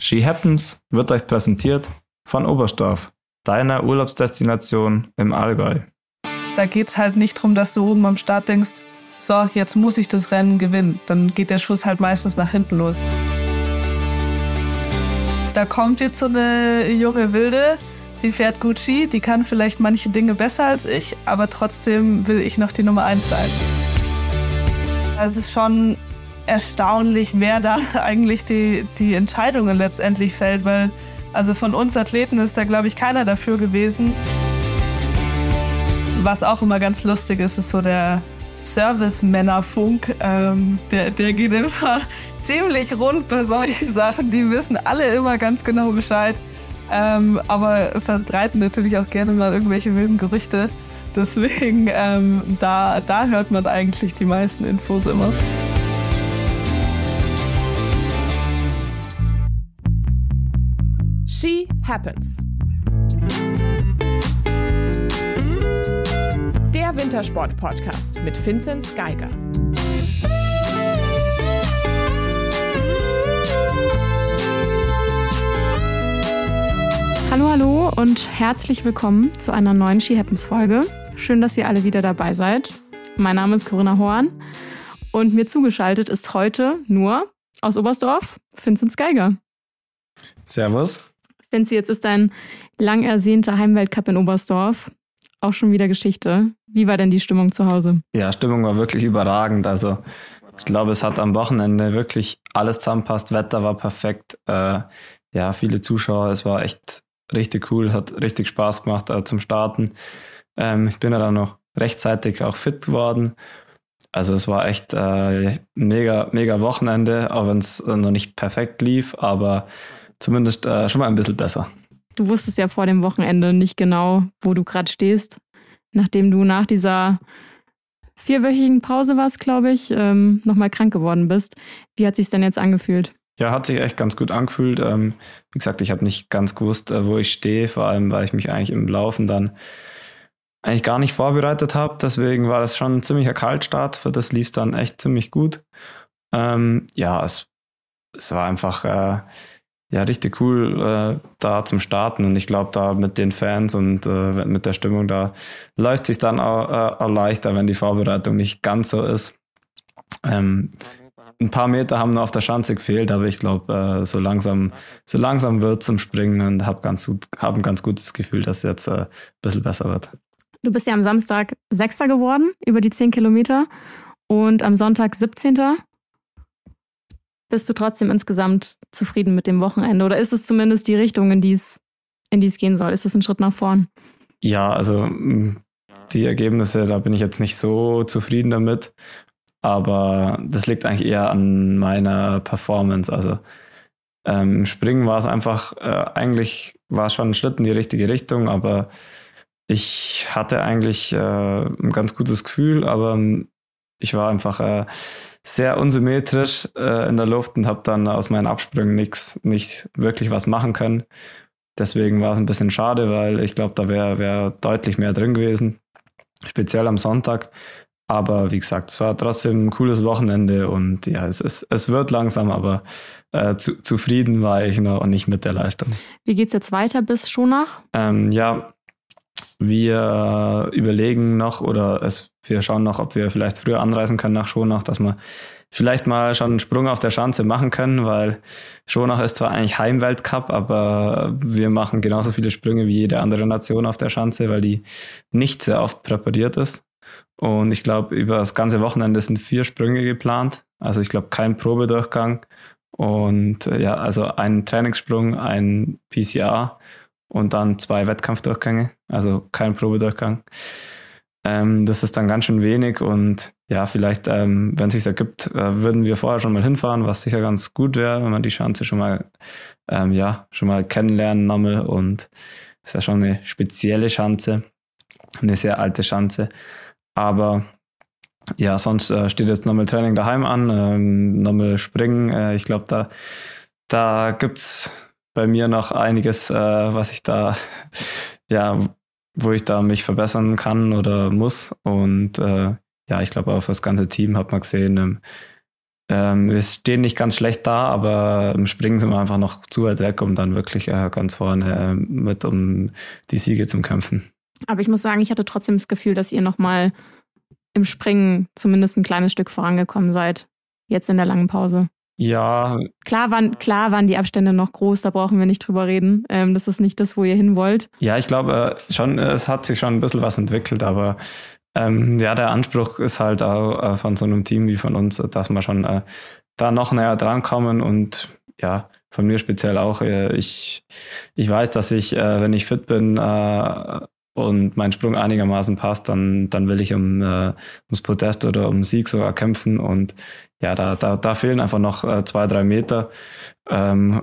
She Happens wird euch präsentiert von Oberstdorf, deiner Urlaubsdestination im Allgäu. Da geht es halt nicht darum, dass du oben am Start denkst, so, jetzt muss ich das Rennen gewinnen. Dann geht der Schuss halt meistens nach hinten los. Da kommt jetzt so eine junge Wilde, die fährt gut Ski, die kann vielleicht manche Dinge besser als ich, aber trotzdem will ich noch die Nummer eins sein. Es ist schon erstaunlich, wer da eigentlich die, die Entscheidungen letztendlich fällt, weil also von uns Athleten ist da, glaube ich, keiner dafür gewesen. Was auch immer ganz lustig ist, ist so der Service-Männerfunk. Ähm, der, der geht immer ziemlich rund bei solchen Sachen. Die wissen alle immer ganz genau Bescheid. Ähm, aber verbreiten natürlich auch gerne mal irgendwelche wilden Gerüchte. Deswegen, ähm, da, da hört man eigentlich die meisten Infos immer. Happens. Der Wintersport-Podcast mit Vinzenz Geiger. Hallo, hallo und herzlich willkommen zu einer neuen She Happens Folge. Schön, dass ihr alle wieder dabei seid. Mein Name ist Corinna Horn und mir zugeschaltet ist heute nur aus Oberstdorf Vinzenz Geiger. Servus. Vinzi, jetzt ist dein lang ersehnter Heimweltcup in Oberstdorf auch schon wieder Geschichte. Wie war denn die Stimmung zu Hause? Ja, Stimmung war wirklich überragend. Also ich glaube, es hat am Wochenende wirklich alles zusammenpasst. Wetter war perfekt. Äh, ja, viele Zuschauer. Es war echt richtig cool, hat richtig Spaß gemacht äh, zum Starten. Ähm, ich bin ja dann noch rechtzeitig auch fit geworden. Also es war echt äh, mega, mega Wochenende, auch wenn es noch nicht perfekt lief, aber zumindest äh, schon mal ein bisschen besser. Du wusstest ja vor dem Wochenende nicht genau, wo du gerade stehst, nachdem du nach dieser vierwöchigen Pause warst, glaube ich, ähm, nochmal krank geworden bist. Wie hat sich denn jetzt angefühlt? Ja, hat sich echt ganz gut angefühlt. Ähm, wie gesagt, ich habe nicht ganz gewusst, äh, wo ich stehe, vor allem, weil ich mich eigentlich im Laufen dann eigentlich gar nicht vorbereitet habe. Deswegen war das schon ein ziemlicher Kaltstart. Für das lief es dann echt ziemlich gut. Ähm, ja, es, es war einfach äh, ja, richtig cool äh, da zum Starten. Und ich glaube, da mit den Fans und äh, mit der Stimmung, da läuft sich dann auch, äh, auch leichter, wenn die Vorbereitung nicht ganz so ist. Ähm, ein paar Meter haben noch auf der Schanze gefehlt, aber ich glaube, äh, so langsam, so langsam wird zum Springen und habe ganz gut, hab ein ganz gutes Gefühl, dass jetzt äh, ein bisschen besser wird. Du bist ja am Samstag Sechster geworden über die 10 Kilometer und am Sonntag 17. Bist du trotzdem insgesamt zufrieden mit dem Wochenende? Oder ist es zumindest die Richtung, in die es, in die es gehen soll? Ist es ein Schritt nach vorn? Ja, also mm, die Ergebnisse, da bin ich jetzt nicht so zufrieden damit. Aber das liegt eigentlich eher an meiner Performance. Also ähm, im Springen war es einfach, äh, eigentlich war es schon ein Schritt in die richtige Richtung, aber ich hatte eigentlich äh, ein ganz gutes Gefühl, aber ich war einfach äh, sehr unsymmetrisch äh, in der Luft und habe dann aus meinen Absprüngen nichts, nicht wirklich was machen können. Deswegen war es ein bisschen schade, weil ich glaube, da wäre wär deutlich mehr drin gewesen, speziell am Sonntag. Aber wie gesagt, es war trotzdem ein cooles Wochenende und ja, es, es, es wird langsam, aber äh, zu, zufrieden war ich noch und nicht mit der Leistung. Wie geht es jetzt weiter bis Schonach? Ähm, ja, wir überlegen noch oder es, wir schauen noch, ob wir vielleicht früher anreisen können nach Schonach, dass wir vielleicht mal schon einen Sprung auf der Schanze machen können, weil Schonach ist zwar eigentlich Heimweltcup, aber wir machen genauso viele Sprünge wie jede andere Nation auf der Schanze, weil die nicht sehr oft präpariert ist. Und ich glaube, über das ganze Wochenende sind vier Sprünge geplant. Also ich glaube, kein Probedurchgang. Und äh, ja, also ein Trainingssprung, ein PCR und dann zwei Wettkampfdurchgänge, also kein Probedurchgang. Ähm, das ist dann ganz schön wenig und ja, vielleicht, ähm, wenn es sich ergibt, äh, würden wir vorher schon mal hinfahren, was sicher ganz gut wäre, wenn man die Schanze schon mal, ähm, ja, schon mal kennenlernen nochmal und ist ja schon eine spezielle Schanze, eine sehr alte Schanze. Aber ja, sonst äh, steht jetzt nochmal Training daheim an, ähm, nochmal Springen. Äh, ich glaube, da, da gibt es bei mir noch einiges, äh, was ich da, ja, wo ich da mich verbessern kann oder muss. Und äh, ja, ich glaube auch für das ganze Team hat man gesehen, ähm, ähm, wir stehen nicht ganz schlecht da, aber im Springen sind wir einfach noch zu weit weg, um dann wirklich äh, ganz vorne äh, mit um die Siege zu kämpfen. Aber ich muss sagen, ich hatte trotzdem das Gefühl, dass ihr nochmal im Springen zumindest ein kleines Stück vorangekommen seid. Jetzt in der langen Pause. Ja. Klar waren, klar waren die Abstände noch groß, da brauchen wir nicht drüber reden. Ähm, das ist nicht das, wo ihr hin wollt. Ja, ich glaube äh, schon, es hat sich schon ein bisschen was entwickelt, aber ähm, ja, der Anspruch ist halt auch äh, von so einem Team wie von uns, dass wir schon äh, da noch näher drankommen und ja, von mir speziell auch. Äh, ich, ich weiß, dass ich, äh, wenn ich fit bin äh, und mein Sprung einigermaßen passt, dann, dann will ich um, äh, ums Podest oder um Sieg sogar kämpfen. Und ja, da, da, da fehlen einfach noch äh, zwei, drei Meter. Ähm,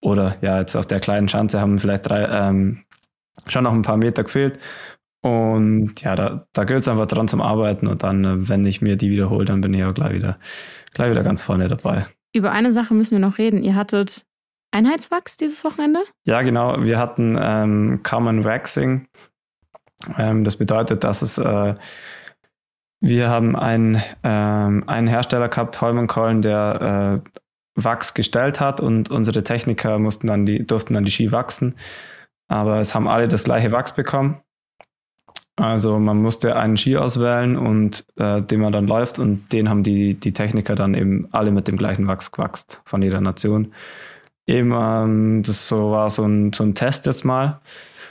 oder ja, jetzt auf der kleinen Schanze haben vielleicht drei, ähm, schon noch ein paar Meter gefehlt. Und ja, da, da gilt es einfach dran zum Arbeiten und dann, äh, wenn ich mir die wiederhole, dann bin ich auch gleich wieder, gleich wieder ganz vorne dabei. Über eine Sache müssen wir noch reden. Ihr hattet Einheitswachs dieses Wochenende? Ja, genau. Wir hatten ähm, Common Waxing. Ähm, das bedeutet, dass es äh, wir haben einen, ähm, einen Hersteller gehabt, Holman Collen, der äh, Wachs gestellt hat und unsere Techniker mussten dann die, durften dann die Ski wachsen. Aber es haben alle das gleiche Wachs bekommen. Also man musste einen Ski auswählen und äh, den man dann läuft und den haben die, die Techniker dann eben alle mit dem gleichen Wachs gewachst von jeder Nation. Eben, ähm, das so war so ein, so ein Test jetzt mal.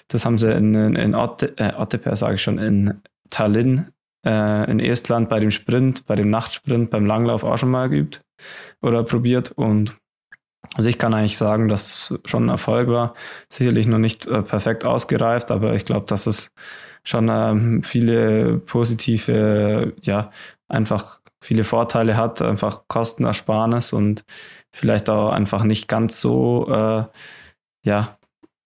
Das haben sie in, in, in Otte, äh, Otteper, sage ich schon, in Tallinn äh, in Estland bei dem Sprint, bei dem Nachtsprint, beim Langlauf auch schon mal geübt oder probiert und also ich kann eigentlich sagen, dass es schon ein Erfolg war. Sicherlich noch nicht äh, perfekt ausgereift, aber ich glaube, dass es schon ähm, viele positive, ja, einfach viele Vorteile hat, einfach Kostenersparnis und vielleicht auch einfach nicht ganz so, äh, ja,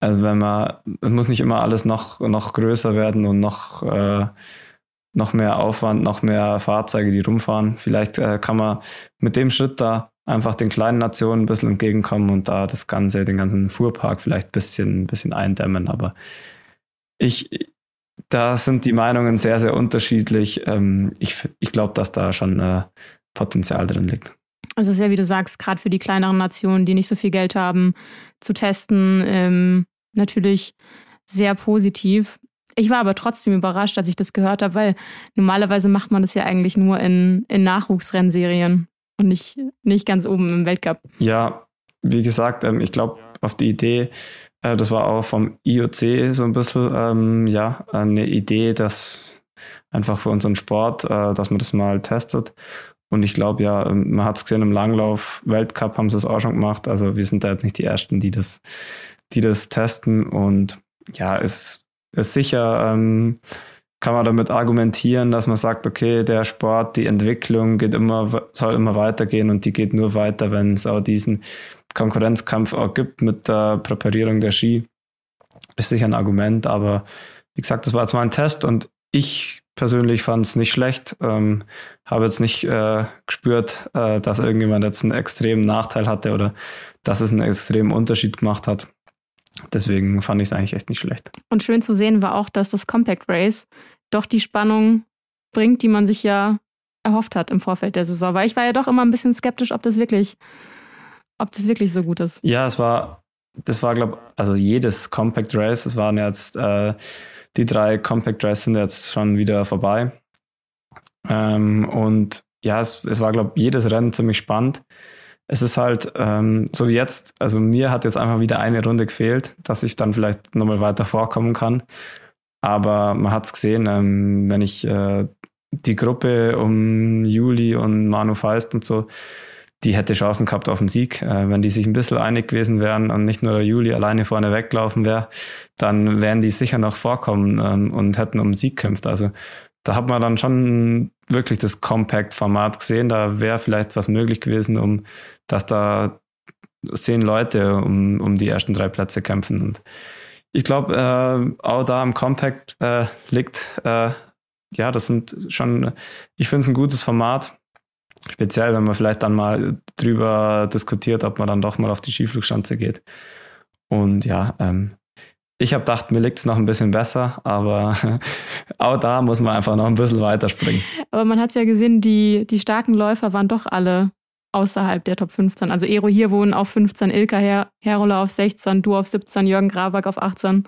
also wenn man, es muss nicht immer alles noch, noch größer werden und noch, äh, noch mehr Aufwand, noch mehr Fahrzeuge, die rumfahren. Vielleicht äh, kann man mit dem Schritt da einfach den kleinen Nationen ein bisschen entgegenkommen und da das Ganze, den ganzen Fuhrpark vielleicht ein bisschen, ein bisschen eindämmen. Aber ich, da sind die Meinungen sehr, sehr unterschiedlich. Ähm, ich ich glaube, dass da schon äh, Potenzial drin liegt. Also es ist ja, wie du sagst, gerade für die kleineren Nationen, die nicht so viel Geld haben, zu testen, ähm, natürlich sehr positiv. Ich war aber trotzdem überrascht, als ich das gehört habe, weil normalerweise macht man das ja eigentlich nur in, in Nachwuchsrennserien und nicht, nicht ganz oben im Weltcup. Ja, wie gesagt, ähm, ich glaube, auf die Idee äh, das war auch vom IOC so ein bisschen, ähm, ja, eine Idee, dass einfach für unseren Sport, äh, dass man das mal testet. Und ich glaube ja, ähm, man hat es gesehen im Langlauf, Weltcup haben sie es auch schon gemacht. Also wir sind da jetzt nicht die Ersten, die das, die das testen. Und ja, es ist sicher, ähm, kann man damit argumentieren, dass man sagt, okay, der Sport, die Entwicklung geht immer, soll immer weitergehen und die geht nur weiter, wenn es auch diesen Konkurrenzkampf auch gibt mit der Präparierung der Ski, ist sicher ein Argument. Aber wie gesagt, das war jetzt mal ein Test und ich persönlich fand es nicht schlecht. Ähm, habe jetzt nicht äh, gespürt, äh, dass irgendjemand jetzt einen extremen Nachteil hatte oder dass es einen extremen Unterschied gemacht hat. Deswegen fand ich es eigentlich echt nicht schlecht. Und schön zu sehen war auch, dass das Compact Race doch die Spannung bringt, die man sich ja erhofft hat im Vorfeld der Saison. Weil ich war ja doch immer ein bisschen skeptisch, ob das wirklich ob das wirklich so gut ist. Ja, es war, das war, glaube ich, also jedes Compact Race, es waren jetzt, äh, die drei Compact Race sind jetzt schon wieder vorbei. Ähm, und ja, es, es war, glaube ich, jedes Rennen ziemlich spannend. Es ist halt ähm, so wie jetzt, also mir hat jetzt einfach wieder eine Runde gefehlt, dass ich dann vielleicht nochmal weiter vorkommen kann. Aber man hat es gesehen, ähm, wenn ich äh, die Gruppe um Juli und Manu Feist und so, die hätte Chancen gehabt auf den Sieg. Äh, wenn die sich ein bisschen einig gewesen wären und nicht nur der Juli alleine vorne weglaufen wäre, dann wären die sicher noch vorkommen ähm, und hätten um den Sieg kämpft. Also da hat man dann schon wirklich das Compact-Format gesehen. Da wäre vielleicht was möglich gewesen, um dass da zehn Leute um, um die ersten drei Plätze kämpfen. Und ich glaube, äh, auch da im Compact äh, liegt, äh, ja, das sind schon, ich finde es ein gutes Format Speziell, wenn man vielleicht dann mal drüber diskutiert, ob man dann doch mal auf die Skiflugschanze geht. Und ja, ähm, ich habe gedacht, mir liegt es noch ein bisschen besser, aber auch da muss man einfach noch ein bisschen weiterspringen. Aber man hat ja gesehen, die, die starken Läufer waren doch alle außerhalb der Top 15. Also Ero hier wohnen auf 15, Ilka Her Herola auf 16, du auf 17, Jürgen Graback auf 18.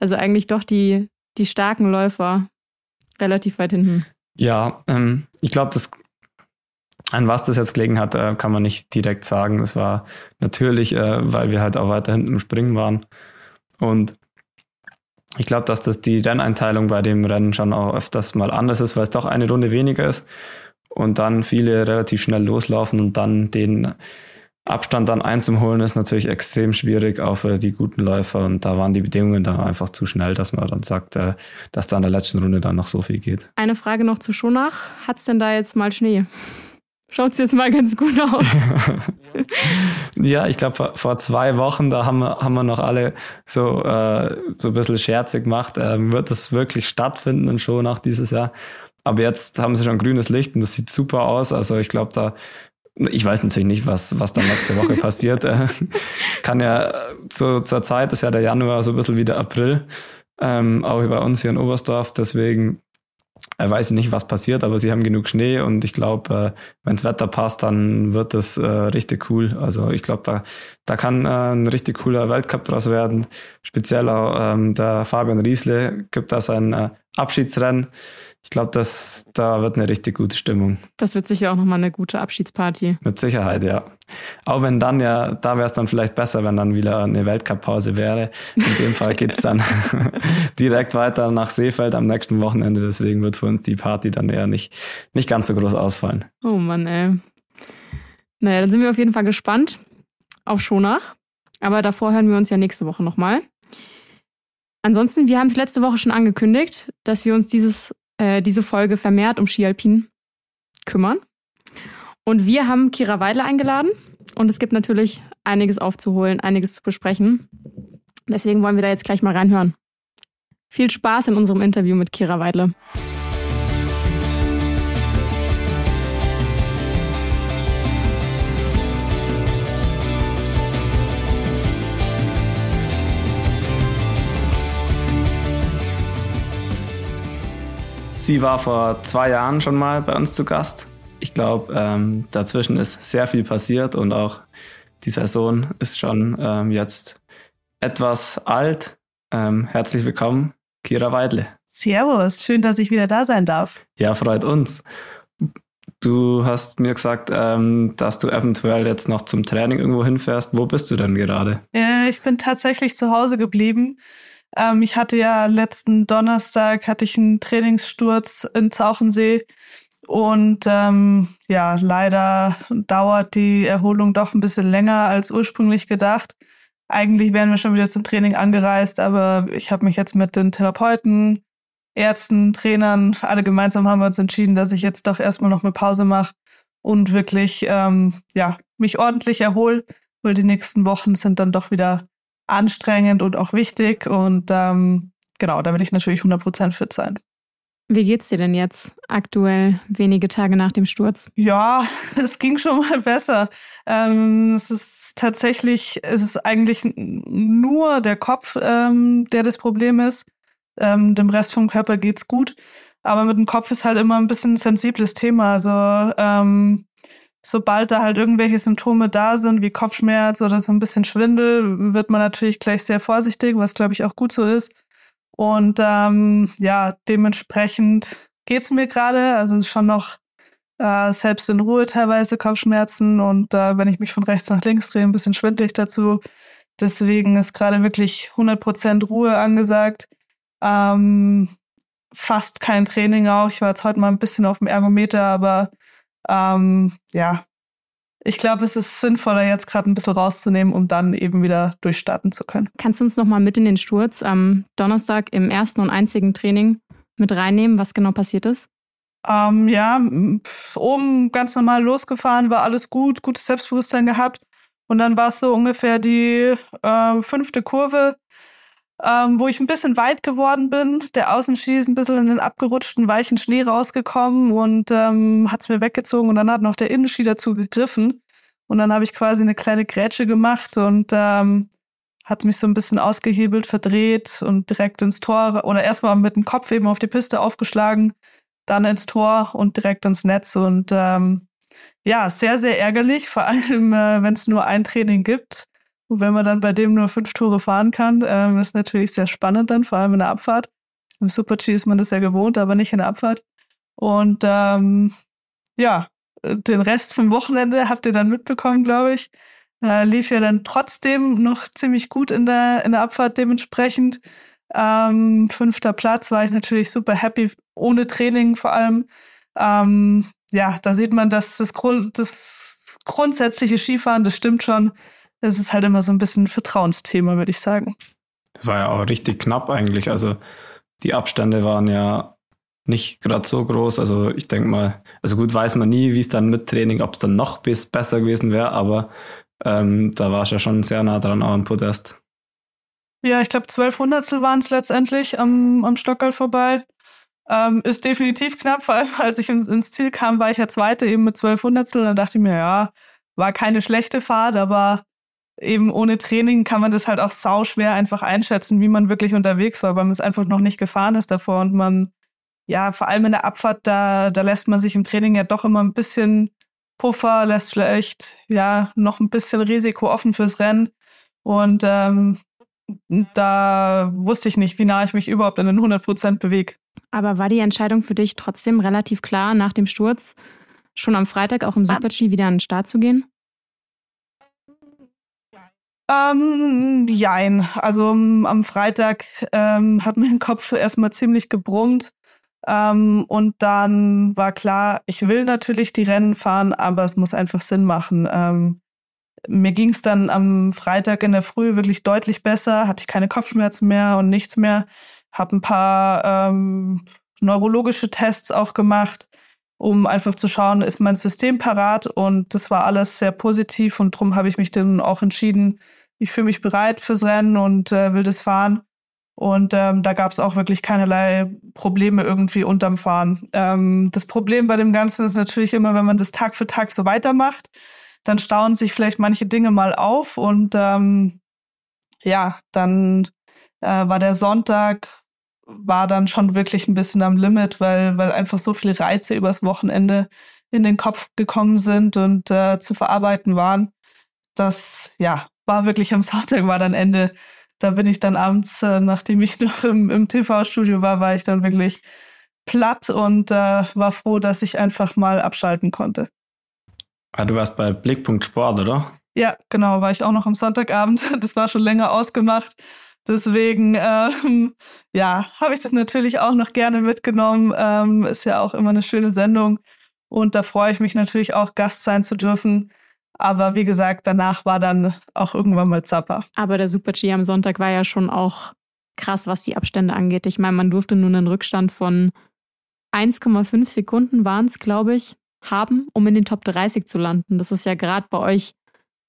Also eigentlich doch die, die starken Läufer relativ weit hinten. Ja, ähm, ich glaube, das an was das jetzt gelegen hat, äh, kann man nicht direkt sagen. Es war natürlich, äh, weil wir halt auch weiter hinten im Springen waren. Und ich glaube, dass das die Renneinteilung bei dem Rennen schon auch öfters mal anders ist, weil es doch eine Runde weniger ist und dann viele relativ schnell loslaufen und dann den Abstand dann einzuholen ist natürlich extrem schwierig, auch für die guten Läufer. Und da waren die Bedingungen dann einfach zu schnell, dass man dann sagt, äh, dass da in der letzten Runde dann noch so viel geht. Eine Frage noch zu Schonach. Hat es denn da jetzt mal Schnee? Schaut es jetzt mal ganz gut aus. ja, ich glaube, vor, vor, zwei Wochen, da haben wir, haben wir noch alle so, äh, so ein bisschen scherzig gemacht. Äh, wird das wirklich stattfinden in Schonach dieses Jahr? Aber jetzt haben sie schon grünes Licht und das sieht super aus. Also ich glaube, da ich weiß natürlich nicht, was, was dann nächste Woche passiert. Äh, kann ja zu, zur Zeit ist ja der Januar so ein bisschen wie der April, ähm, auch bei uns hier in Oberstdorf. Deswegen äh, weiß ich nicht, was passiert, aber sie haben genug Schnee und ich glaube, äh, wenn das Wetter passt, dann wird das äh, richtig cool. Also ich glaube, da, da kann äh, ein richtig cooler Weltcup draus werden. Speziell auch ähm, der Fabian Riesle gibt da sein äh, Abschiedsrennen ich glaube, da wird eine richtig gute Stimmung. Das wird sicher auch nochmal eine gute Abschiedsparty. Mit Sicherheit, ja. Auch wenn dann ja, da wäre es dann vielleicht besser, wenn dann wieder eine Weltcup-Pause wäre. In dem Fall geht es dann direkt weiter nach Seefeld am nächsten Wochenende. Deswegen wird für uns die Party dann eher nicht, nicht ganz so groß ausfallen. Oh Mann, ey. Naja, dann sind wir auf jeden Fall gespannt auf Schonach. Aber davor hören wir uns ja nächste Woche nochmal. Ansonsten, wir haben es letzte Woche schon angekündigt, dass wir uns dieses äh, diese Folge vermehrt um Skialpin kümmern. Und wir haben Kira Weidler eingeladen und es gibt natürlich einiges aufzuholen, einiges zu besprechen. Deswegen wollen wir da jetzt gleich mal reinhören. Viel Spaß in unserem Interview mit Kira Weidle. Sie war vor zwei Jahren schon mal bei uns zu Gast. Ich glaube, ähm, dazwischen ist sehr viel passiert und auch die Saison ist schon ähm, jetzt etwas alt. Ähm, herzlich willkommen, Kira Weidle. Servus, schön, dass ich wieder da sein darf. Ja, freut uns. Du hast mir gesagt, ähm, dass du eventuell jetzt noch zum Training irgendwo hinfährst. Wo bist du denn gerade? Äh, ich bin tatsächlich zu Hause geblieben. Ähm, ich hatte ja letzten Donnerstag hatte ich einen Trainingssturz in Zauchensee und ähm, ja, leider dauert die Erholung doch ein bisschen länger als ursprünglich gedacht. Eigentlich wären wir schon wieder zum Training angereist, aber ich habe mich jetzt mit den Therapeuten, Ärzten, Trainern, alle gemeinsam haben wir uns entschieden, dass ich jetzt doch erstmal noch eine Pause mache und wirklich ähm, ja, mich ordentlich erhole, weil die nächsten Wochen sind dann doch wieder anstrengend und auch wichtig. Und ähm, genau, da will ich natürlich 100% fit sein. Wie geht's dir denn jetzt aktuell, wenige Tage nach dem Sturz? Ja, es ging schon mal besser. Ähm, es ist tatsächlich, es ist eigentlich nur der Kopf, ähm, der das Problem ist. Ähm, dem Rest vom Körper geht's gut. Aber mit dem Kopf ist halt immer ein bisschen ein sensibles Thema. Also ähm, sobald da halt irgendwelche Symptome da sind, wie Kopfschmerz oder so ein bisschen Schwindel, wird man natürlich gleich sehr vorsichtig, was glaube ich auch gut so ist. Und ähm, ja, dementsprechend geht's mir gerade. Also schon noch äh, selbst in Ruhe teilweise Kopfschmerzen und äh, wenn ich mich von rechts nach links drehe, ein bisschen schwindelig dazu. Deswegen ist gerade wirklich 100% Ruhe angesagt. Ähm, fast kein Training auch. Ich war jetzt heute mal ein bisschen auf dem Ergometer, aber ähm, ja, ich glaube, es ist sinnvoller, jetzt gerade ein bisschen rauszunehmen, um dann eben wieder durchstarten zu können. Kannst du uns nochmal mit in den Sturz am Donnerstag im ersten und einzigen Training mit reinnehmen, was genau passiert ist? Ähm, ja, oben ganz normal losgefahren, war alles gut, gutes Selbstbewusstsein gehabt. Und dann war es so ungefähr die äh, fünfte Kurve ähm, wo ich ein bisschen weit geworden bin. Der Außenski ist ein bisschen in den abgerutschten, weichen Schnee rausgekommen und ähm, hat es mir weggezogen und dann hat noch der Innenski dazu gegriffen. Und dann habe ich quasi eine kleine Grätsche gemacht und ähm, hat mich so ein bisschen ausgehebelt, verdreht und direkt ins Tor oder erstmal mit dem Kopf eben auf die Piste aufgeschlagen, dann ins Tor und direkt ins Netz. Und ähm, ja, sehr, sehr ärgerlich, vor allem äh, wenn es nur ein Training gibt. Und wenn man dann bei dem nur fünf Tore fahren kann, ähm, ist natürlich sehr spannend dann, vor allem in der Abfahrt. Im Super-G ist man das ja gewohnt, aber nicht in der Abfahrt. Und ähm, ja, den Rest vom Wochenende habt ihr dann mitbekommen, glaube ich. Äh, lief ja dann trotzdem noch ziemlich gut in der, in der Abfahrt dementsprechend. Ähm, fünfter Platz war ich natürlich super happy, ohne Training vor allem. Ähm, ja, da sieht man, dass das, Grund, das grundsätzliche Skifahren, das stimmt schon. Es ist halt immer so ein bisschen ein Vertrauensthema, würde ich sagen. Das war ja auch richtig knapp eigentlich. Also die Abstände waren ja nicht gerade so groß. Also ich denke mal, also gut weiß man nie, wie es dann mit Training, ob es dann noch bis besser gewesen wäre, aber ähm, da war es ja schon sehr nah dran auch am Podest. Ja, ich glaube, zwölf Hundertstel waren es letztendlich am, am Stockerl vorbei. Ähm, ist definitiv knapp, vor allem als ich ins, ins, Ziel kam, war ich ja Zweite eben mit zwölf Hundertstel und dann dachte ich mir, ja, war keine schlechte Fahrt, aber eben ohne Training kann man das halt auch sau schwer einfach einschätzen, wie man wirklich unterwegs war, weil man es einfach noch nicht gefahren ist davor und man, ja, vor allem in der Abfahrt, da, da lässt man sich im Training ja doch immer ein bisschen Puffer, lässt vielleicht, ja, noch ein bisschen Risiko offen fürs Rennen und ähm, da wusste ich nicht, wie nah ich mich überhaupt in den 100 Prozent bewege. Aber war die Entscheidung für dich trotzdem relativ klar, nach dem Sturz schon am Freitag auch im Super-G wieder an den Start zu gehen? Ähm, jein. Also am Freitag ähm, hat mein Kopf erstmal ziemlich gebrummt. Ähm, und dann war klar, ich will natürlich die Rennen fahren, aber es muss einfach Sinn machen. Ähm, mir ging es dann am Freitag in der Früh wirklich deutlich besser, hatte ich keine Kopfschmerzen mehr und nichts mehr. Habe ein paar ähm, neurologische Tests auch gemacht, um einfach zu schauen, ist mein System parat. Und das war alles sehr positiv und darum habe ich mich dann auch entschieden, ich fühle mich bereit fürs Rennen und äh, will das fahren. Und ähm, da gab es auch wirklich keinerlei Probleme irgendwie unterm Fahren. Ähm, das Problem bei dem Ganzen ist natürlich immer, wenn man das Tag für Tag so weitermacht, dann stauen sich vielleicht manche Dinge mal auf und ähm, ja, dann äh, war der Sonntag war dann schon wirklich ein bisschen am Limit, weil weil einfach so viele Reize übers Wochenende in den Kopf gekommen sind und äh, zu verarbeiten waren. Das ja war wirklich am Sonntag war dann Ende. Da bin ich dann abends, äh, nachdem ich noch im, im TV-Studio war, war ich dann wirklich platt und äh, war froh, dass ich einfach mal abschalten konnte. Ah, du warst bei Blickpunkt Sport, oder? Ja, genau, war ich auch noch am Sonntagabend. Das war schon länger ausgemacht. Deswegen, ähm, ja, habe ich das natürlich auch noch gerne mitgenommen. Ähm, ist ja auch immer eine schöne Sendung. Und da freue ich mich natürlich auch, Gast sein zu dürfen. Aber wie gesagt, danach war dann auch irgendwann mal Zappa. Aber der Super-G am Sonntag war ja schon auch krass, was die Abstände angeht. Ich meine, man durfte nun einen Rückstand von 1,5 Sekunden waren es, glaube ich, haben, um in den Top 30 zu landen. Das ist ja gerade bei euch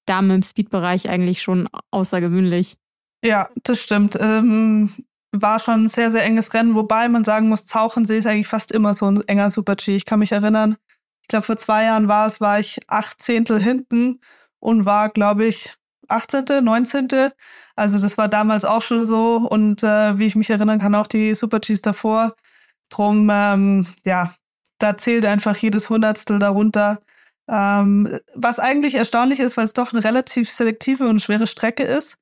Damen im Speed-Bereich eigentlich schon außergewöhnlich. Ja, das stimmt. Ähm, war schon ein sehr, sehr enges Rennen, wobei man sagen muss, Zauchensee ist eigentlich fast immer so ein enger Super-G. Ich kann mich erinnern, ich glaube, vor zwei Jahren war es, war ich acht Zehntel hinten und war, glaube ich, 18., 19. Also das war damals auch schon so und äh, wie ich mich erinnern kann, auch die Super-Gs davor. Drum, ähm, ja, da zählt einfach jedes Hundertstel darunter. Ähm, was eigentlich erstaunlich ist, weil es doch eine relativ selektive und schwere Strecke ist.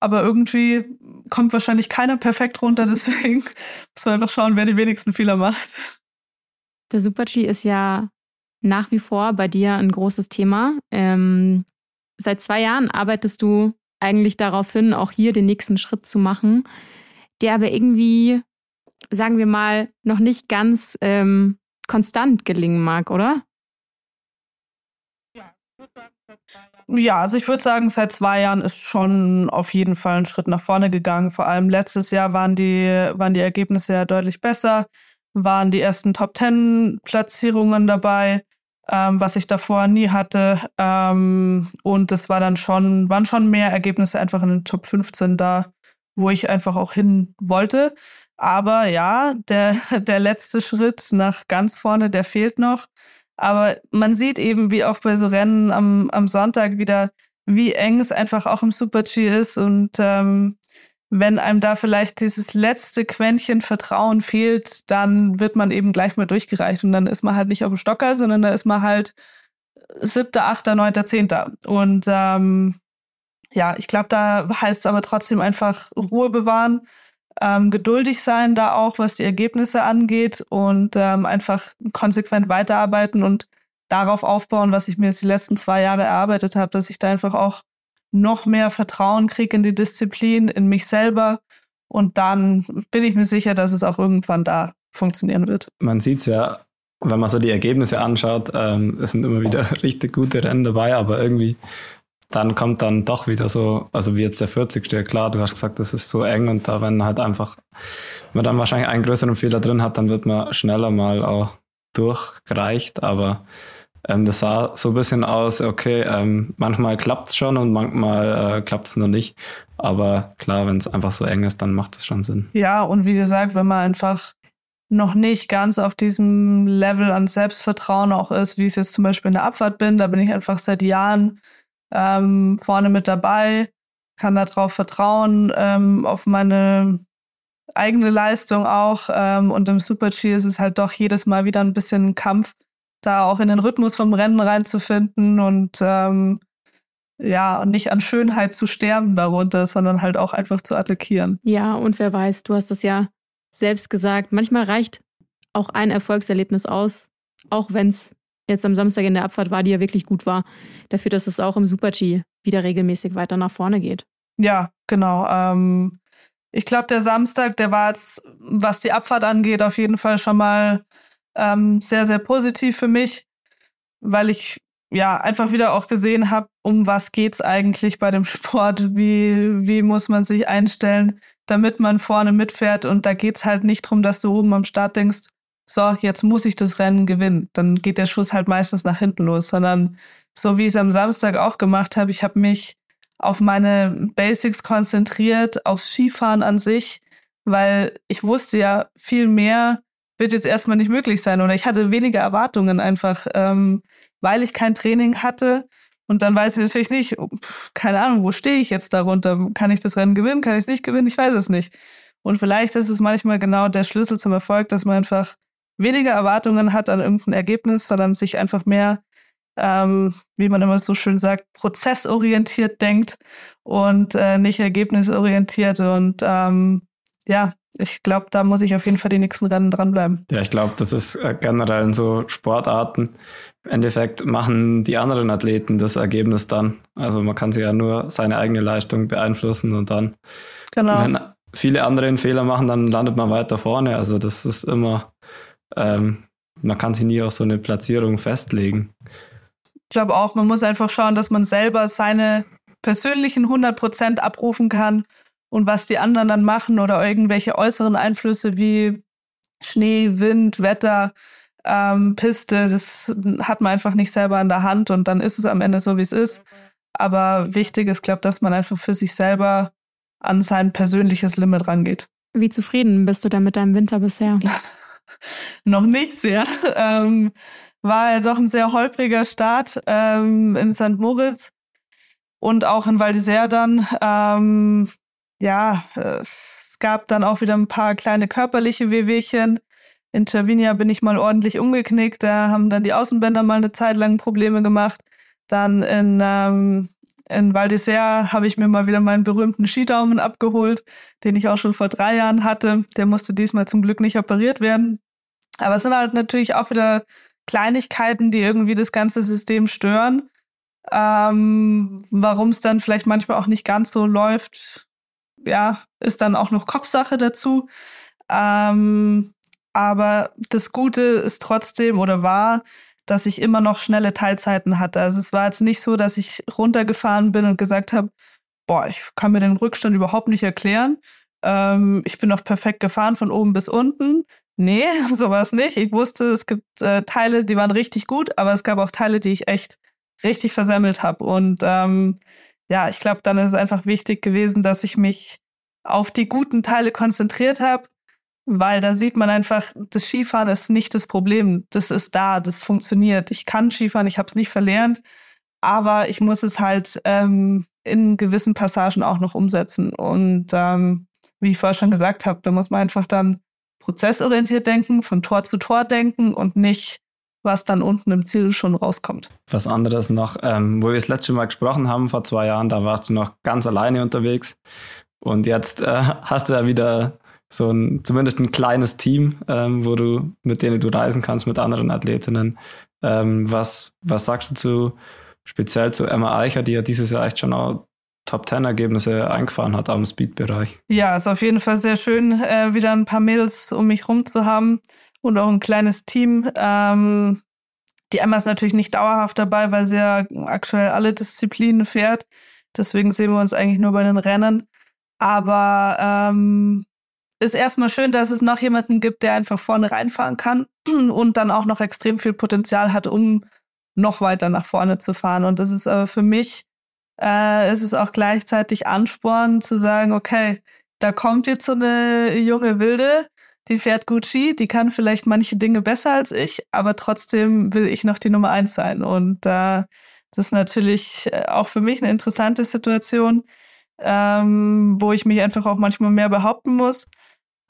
Aber irgendwie kommt wahrscheinlich keiner perfekt runter, deswegen muss man einfach schauen, wer die wenigsten Fehler macht. Der Super-G ist ja nach wie vor bei dir ein großes Thema. Ähm, seit zwei Jahren arbeitest du eigentlich darauf hin, auch hier den nächsten Schritt zu machen, der aber irgendwie, sagen wir mal, noch nicht ganz ähm, konstant gelingen mag, oder? Ja, also ich würde sagen, seit zwei Jahren ist schon auf jeden Fall ein Schritt nach vorne gegangen. Vor allem letztes Jahr waren die, waren die Ergebnisse ja deutlich besser, waren die ersten Top Ten Platzierungen dabei ähm, was ich davor nie hatte. Ähm, und es war dann schon, waren schon mehr Ergebnisse einfach in den Top 15 da, wo ich einfach auch hin wollte. Aber ja, der, der letzte Schritt nach ganz vorne, der fehlt noch. Aber man sieht eben, wie auch bei so Rennen am, am Sonntag wieder, wie eng es einfach auch im Super-G ist. Und ähm, wenn einem da vielleicht dieses letzte Quäntchen Vertrauen fehlt, dann wird man eben gleich mal durchgereicht. Und dann ist man halt nicht auf dem Stocker, sondern da ist man halt siebter, achter, neunter, zehnter. Und ähm, ja, ich glaube, da heißt es aber trotzdem einfach Ruhe bewahren, ähm, geduldig sein da auch, was die Ergebnisse angeht und ähm, einfach konsequent weiterarbeiten und darauf aufbauen, was ich mir jetzt die letzten zwei Jahre erarbeitet habe, dass ich da einfach auch noch mehr Vertrauen kriege in die Disziplin, in mich selber und dann bin ich mir sicher, dass es auch irgendwann da funktionieren wird. Man sieht es ja, wenn man so die Ergebnisse anschaut, ähm, es sind immer wieder richtig gute Rennen dabei, aber irgendwie dann kommt dann doch wieder so, also wie jetzt der 40. Klar, du hast gesagt, das ist so eng und da, wenn halt einfach, wenn man dann wahrscheinlich einen größeren Fehler drin hat, dann wird man schneller mal auch durchgereicht, aber ähm, das sah so ein bisschen aus, okay, ähm, manchmal klappt es schon und manchmal äh, klappt es noch nicht. Aber klar, wenn es einfach so eng ist, dann macht es schon Sinn. Ja, und wie gesagt, wenn man einfach noch nicht ganz auf diesem Level an Selbstvertrauen auch ist, wie es jetzt zum Beispiel in der Abfahrt bin, da bin ich einfach seit Jahren ähm, vorne mit dabei, kann darauf vertrauen, ähm, auf meine eigene Leistung auch. Ähm, und im Super-G ist es halt doch jedes Mal wieder ein bisschen ein Kampf, da auch in den Rhythmus vom Rennen reinzufinden und ähm, ja, nicht an Schönheit zu sterben darunter, sondern halt auch einfach zu attackieren. Ja, und wer weiß, du hast es ja selbst gesagt, manchmal reicht auch ein Erfolgserlebnis aus, auch wenn es jetzt am Samstag in der Abfahrt war, die ja wirklich gut war, dafür, dass es auch im Super-G wieder regelmäßig weiter nach vorne geht. Ja, genau. Ähm, ich glaube, der Samstag, der war jetzt, was die Abfahrt angeht, auf jeden Fall schon mal ähm, sehr, sehr positiv für mich, weil ich ja einfach wieder auch gesehen habe, um was geht's eigentlich bei dem Sport, wie, wie muss man sich einstellen, damit man vorne mitfährt. Und da geht's halt nicht drum, dass du oben am Start denkst, so, jetzt muss ich das Rennen gewinnen. Dann geht der Schuss halt meistens nach hinten los, sondern so wie ich es am Samstag auch gemacht habe, ich habe mich auf meine Basics konzentriert, aufs Skifahren an sich, weil ich wusste ja viel mehr wird jetzt erstmal nicht möglich sein. Oder ich hatte weniger Erwartungen einfach, ähm, weil ich kein Training hatte. Und dann weiß ich natürlich nicht, oh, keine Ahnung, wo stehe ich jetzt darunter? Kann ich das Rennen gewinnen? Kann ich es nicht gewinnen? Ich weiß es nicht. Und vielleicht ist es manchmal genau der Schlüssel zum Erfolg, dass man einfach weniger Erwartungen hat an irgendein Ergebnis, sondern sich einfach mehr, ähm, wie man immer so schön sagt, prozessorientiert denkt und äh, nicht ergebnisorientiert. Und ähm, ja, ich glaube, da muss ich auf jeden Fall die nächsten Rennen dranbleiben. Ja, ich glaube, das ist äh, generell in so Sportarten. Im Endeffekt machen die anderen Athleten das Ergebnis dann. Also man kann sich ja nur seine eigene Leistung beeinflussen und dann, genau. wenn viele andere einen Fehler machen, dann landet man weiter vorne. Also das ist immer, ähm, man kann sich nie auf so eine Platzierung festlegen. Ich glaube auch, man muss einfach schauen, dass man selber seine persönlichen 100 Prozent abrufen kann und was die anderen dann machen oder irgendwelche äußeren Einflüsse wie Schnee, Wind, Wetter, ähm, Piste, das hat man einfach nicht selber in der Hand und dann ist es am Ende so, wie es ist. Aber wichtig ist, glaube ich, dass man einfach für sich selber an sein persönliches Limit rangeht. Wie zufrieden bist du denn mit deinem Winter bisher? Noch nicht sehr. Ähm, war ja doch ein sehr holpriger Start ähm, in St. Moritz und auch in Val d'Isère dann. Ähm, ja, äh, es gab dann auch wieder ein paar kleine körperliche Wehwehchen. In Cervinia bin ich mal ordentlich umgeknickt. Da haben dann die Außenbänder mal eine Zeit lang Probleme gemacht. Dann in, ähm, in Val d'Isère habe ich mir mal wieder meinen berühmten Skidaumen abgeholt, den ich auch schon vor drei Jahren hatte. Der musste diesmal zum Glück nicht operiert werden. Aber es sind halt natürlich auch wieder Kleinigkeiten, die irgendwie das ganze System stören. Ähm, Warum es dann vielleicht manchmal auch nicht ganz so läuft, ja, ist dann auch noch Kopfsache dazu. Ähm, aber das Gute ist trotzdem oder war, dass ich immer noch schnelle Teilzeiten hatte. Also es war jetzt nicht so, dass ich runtergefahren bin und gesagt habe, boah, ich kann mir den Rückstand überhaupt nicht erklären. Ähm, ich bin noch perfekt gefahren von oben bis unten. Nee, so war es nicht. Ich wusste, es gibt äh, Teile, die waren richtig gut, aber es gab auch Teile, die ich echt richtig versemmelt habe. Und ähm, ja, ich glaube, dann ist es einfach wichtig gewesen, dass ich mich auf die guten Teile konzentriert habe, weil da sieht man einfach, das Skifahren ist nicht das Problem. Das ist da, das funktioniert. Ich kann Skifahren, ich habe es nicht verlernt, aber ich muss es halt ähm, in gewissen Passagen auch noch umsetzen. Und ähm, wie ich vorher schon gesagt habe, da muss man einfach dann prozessorientiert denken, von Tor zu Tor denken und nicht was dann unten im Ziel schon rauskommt. Was anderes noch, ähm, wo wir das letzte Mal gesprochen haben, vor zwei Jahren, da warst du noch ganz alleine unterwegs. Und jetzt äh, hast du ja wieder so ein, zumindest ein kleines Team, ähm, wo du, mit denen du reisen kannst, mit anderen Athletinnen. Ähm, was, was sagst du zu, speziell zu Emma Eicher, die ja dieses Jahr echt schon auch Top Ten Ergebnisse eingefahren hat am Speed-Bereich? Ja, ist auf jeden Fall sehr schön, äh, wieder ein paar Mädels um mich rum zu haben und auch ein kleines Team. Ähm, die Emma ist natürlich nicht dauerhaft dabei, weil sie ja aktuell alle Disziplinen fährt. Deswegen sehen wir uns eigentlich nur bei den Rennen. Aber ähm, ist erstmal schön, dass es noch jemanden gibt, der einfach vorne reinfahren kann und dann auch noch extrem viel Potenzial hat, um noch weiter nach vorne zu fahren. Und das ist aber für mich, äh, ist es auch gleichzeitig Ansporn zu sagen, okay, da kommt jetzt so eine junge Wilde, die fährt gut Ski, die kann vielleicht manche Dinge besser als ich, aber trotzdem will ich noch die Nummer eins sein. Und äh, das ist natürlich äh, auch für mich eine interessante Situation, ähm, wo ich mich einfach auch manchmal mehr behaupten muss.